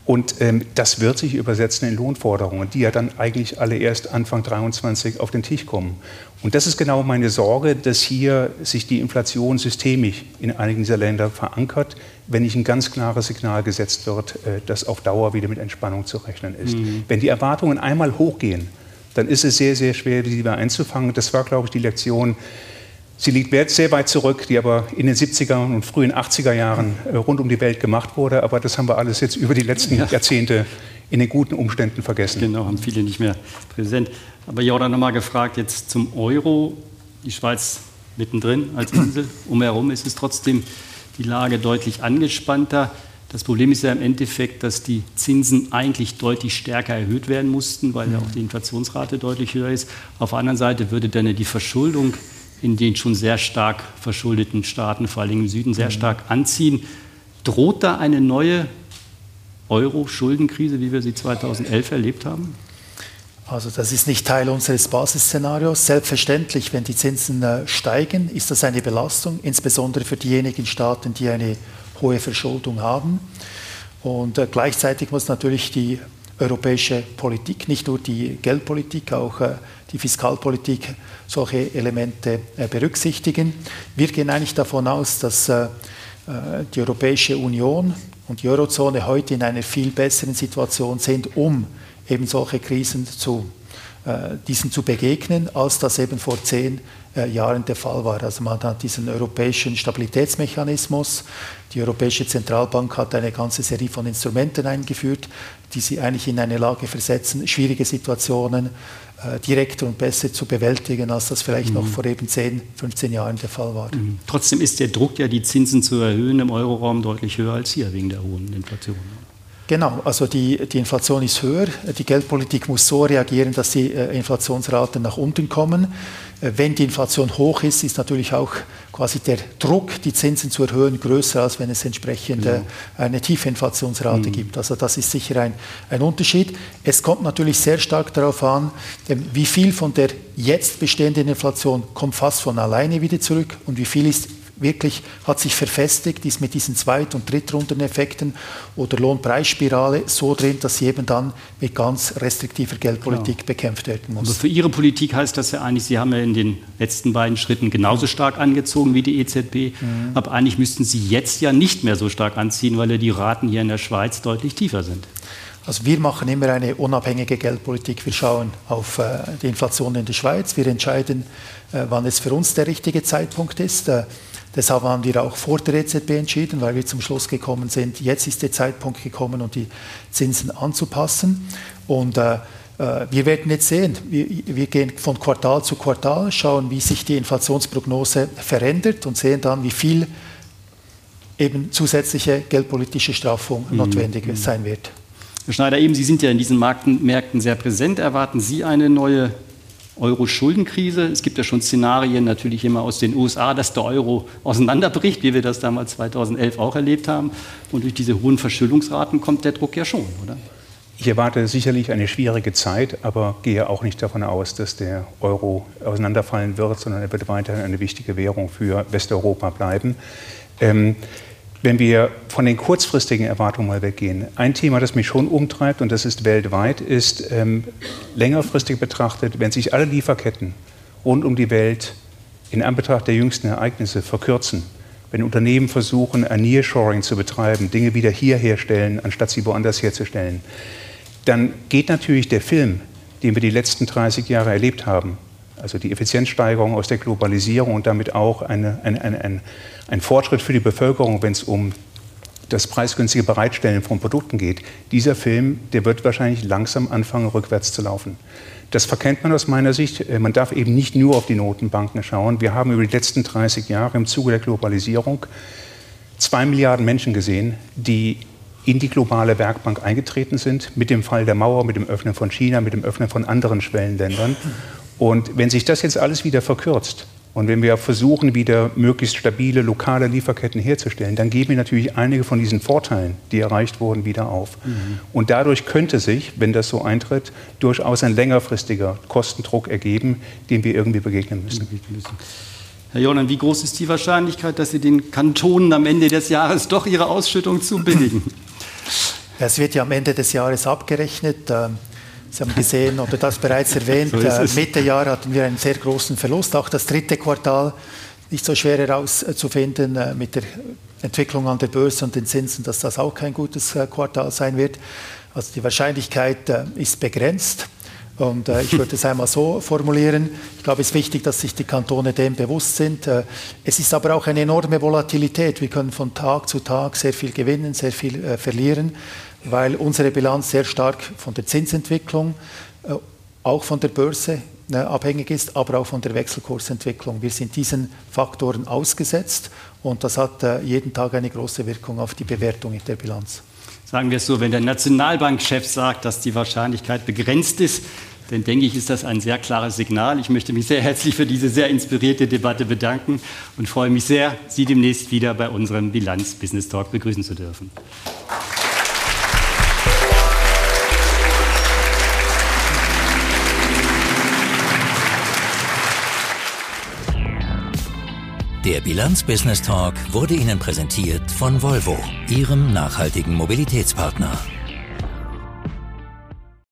Und ähm, das wird sich übersetzen in Lohnforderungen, die ja dann eigentlich alle erst Anfang 23 auf den Tisch kommen. Und das ist genau meine Sorge, dass hier sich die Inflation systemisch in einigen dieser Länder verankert, wenn nicht ein ganz klares Signal gesetzt wird, äh, dass auf Dauer wieder mit Entspannung zu rechnen ist. Mhm. Wenn die Erwartungen einmal hochgehen, dann ist es sehr, sehr schwer, die wieder einzufangen. Das war, glaube ich, die Lektion Sie liegt sehr weit zurück, die aber in den 70er und frühen 80er Jahren äh, rund um die Welt gemacht wurde. Aber das haben wir alles jetzt über die letzten ja. Jahrzehnte in den guten Umständen vergessen. Genau, haben viele nicht mehr präsent. Aber Jordan nochmal gefragt, jetzt zum Euro, die Schweiz mittendrin als Insel, umherum ist es trotzdem die Lage deutlich angespannter. Das Problem ist ja im Endeffekt, dass die Zinsen eigentlich deutlich stärker erhöht werden mussten, weil ja auch die Inflationsrate deutlich höher ist. Auf der anderen Seite würde dann die Verschuldung in den schon sehr stark verschuldeten Staaten, vor allem im Süden, sehr mhm. stark anziehen. Droht da eine neue Euro-Schuldenkrise, wie wir sie 2011 erlebt haben? Also das ist nicht Teil unseres Basisszenarios. Selbstverständlich, wenn die Zinsen äh, steigen, ist das eine Belastung, insbesondere für diejenigen Staaten, die eine hohe Verschuldung haben. Und äh, gleichzeitig muss natürlich die europäische Politik, nicht nur die Geldpolitik, auch äh, die Fiskalpolitik solche Elemente äh, berücksichtigen. Wir gehen eigentlich davon aus, dass äh, die Europäische Union und die Eurozone heute in einer viel besseren Situation sind, um eben solche Krisen zu, diesen zu begegnen, als das eben vor zehn Jahren der Fall war. Also man hat diesen europäischen Stabilitätsmechanismus, die Europäische Zentralbank hat eine ganze Serie von Instrumenten eingeführt, die sie eigentlich in eine Lage versetzen, schwierige Situationen äh, direkter und besser zu bewältigen, als das vielleicht mhm. noch vor eben 10, 15 Jahren der Fall war. Mhm. Trotzdem ist der Druck, ja die Zinsen zu erhöhen im Euroraum deutlich höher als hier wegen der hohen Inflation. Genau, also die, die Inflation ist höher. Die Geldpolitik muss so reagieren, dass die äh, Inflationsraten nach unten kommen. Äh, wenn die Inflation hoch ist, ist natürlich auch quasi der Druck, die Zinsen zu erhöhen, größer, als wenn es entsprechend ja. eine tiefe Inflationsrate mhm. gibt. Also das ist sicher ein, ein Unterschied. Es kommt natürlich sehr stark darauf an, ähm, wie viel von der jetzt bestehenden Inflation kommt fast von alleine wieder zurück und wie viel ist wirklich hat sich verfestigt, ist mit diesen Zweit- und Drittrundeneffekten oder Lohnpreisspirale so drin, dass sie eben dann mit ganz restriktiver Geldpolitik genau. bekämpft werden muss. Aber für Ihre Politik heißt das ja eigentlich, Sie haben ja in den letzten beiden Schritten genauso stark angezogen wie die EZB, mhm. aber eigentlich müssten Sie jetzt ja nicht mehr so stark anziehen, weil ja die Raten hier in der Schweiz deutlich tiefer sind. Also wir machen immer eine unabhängige Geldpolitik. Wir schauen auf äh, die Inflation in der Schweiz. Wir entscheiden, äh, wann es für uns der richtige Zeitpunkt ist. Äh, Deshalb haben wir auch vor der EZB entschieden, weil wir zum Schluss gekommen sind, jetzt ist der Zeitpunkt gekommen, um die Zinsen anzupassen. Und äh, äh, wir werden jetzt sehen, wir, wir, gehen von Quartal zu Quartal, schauen, wie sich die Inflationsprognose verändert und sehen dann, wie viel eben zusätzliche geldpolitische Straffung mhm. notwendig mhm. sein wird. Herr Schneider, eben Sie sind ja in diesen Markten, Märkten sehr präsent. Erwarten Sie eine neue Euro-Schuldenkrise. Es gibt ja schon Szenarien natürlich immer aus den USA, dass der Euro auseinanderbricht, wie wir das damals 2011 auch erlebt haben. Und durch diese hohen Verschuldungsraten kommt der Druck ja schon, oder? Ich erwarte sicherlich eine schwierige Zeit, aber gehe auch nicht davon aus, dass der Euro auseinanderfallen wird, sondern er wird weiterhin eine wichtige Währung für Westeuropa bleiben. Ähm, wenn wir von den kurzfristigen Erwartungen mal weggehen, ein Thema, das mich schon umtreibt, und das ist weltweit, ist ähm, längerfristig betrachtet, wenn sich alle Lieferketten rund um die Welt in Anbetracht der jüngsten Ereignisse verkürzen, wenn Unternehmen versuchen, ein Nearshoring zu betreiben, Dinge wieder hier herstellen, anstatt sie woanders herzustellen, dann geht natürlich der Film, den wir die letzten 30 Jahre erlebt haben, also die Effizienzsteigerung aus der Globalisierung und damit auch eine, eine, eine, ein, ein Fortschritt für die Bevölkerung, wenn es um das preisgünstige Bereitstellen von Produkten geht. Dieser Film, der wird wahrscheinlich langsam anfangen, rückwärts zu laufen. Das verkennt man aus meiner Sicht. Äh, man darf eben nicht nur auf die Notenbanken schauen. Wir haben über die letzten 30 Jahre im Zuge der Globalisierung zwei Milliarden Menschen gesehen, die in die globale Werkbank eingetreten sind, mit dem Fall der Mauer, mit dem Öffnen von China, mit dem Öffnen von anderen Schwellenländern und wenn sich das jetzt alles wieder verkürzt, Und wenn wir versuchen, wieder möglichst stabile lokale Lieferketten herzustellen, dann geben wir natürlich einige von diesen Vorteilen, die erreicht wurden, wieder auf. Mhm. Und dadurch könnte sich, wenn das so eintritt, durchaus ein längerfristiger Kostendruck ergeben, dem wir irgendwie begegnen müssen. Herr Jonan, wie groß ist die Wahrscheinlichkeit, dass Sie den Kantonen am Ende des Jahres doch ihre Ausschüttung zubilligen? Es wird ja am Ende des Jahres abgerechnet. Sie haben gesehen oder das bereits erwähnt, so äh, Mitte Jahr hatten wir einen sehr großen Verlust. Auch das dritte Quartal nicht so schwer herauszufinden äh, mit der Entwicklung an der Börse und den Zinsen, dass das auch kein gutes äh, Quartal sein wird. Also die Wahrscheinlichkeit ist begrenzt. Und äh, ich würde es einmal so formulieren. Ich glaube, es ist wichtig, dass sich die Kantone dem bewusst sind. Äh, es ist aber auch eine enorme Volatilität. Wir können von Tag zu Tag sehr viel gewinnen, sehr viel äh, verlieren weil unsere Bilanz sehr stark von der Zinsentwicklung, äh, auch von der Börse äh, abhängig ist, aber auch von der Wechselkursentwicklung. Wir sind diesen Faktoren ausgesetzt und das hat äh, jeden Tag eine große Wirkung auf die Bewertung der Bilanz. Sagen wir es so, wenn der Nationalbankchef sagt, dass die Wahrscheinlichkeit begrenzt ist, dann denke ich, ist das ein sehr klares Signal. Ich möchte mich sehr herzlich für diese sehr inspirierte Debatte bedanken und freue mich sehr, Sie demnächst wieder bei unserem Bilanz Business Talk begrüßen zu dürfen. Der Bilanz Business Talk wurde Ihnen präsentiert von Volvo, Ihrem nachhaltigen Mobilitätspartner.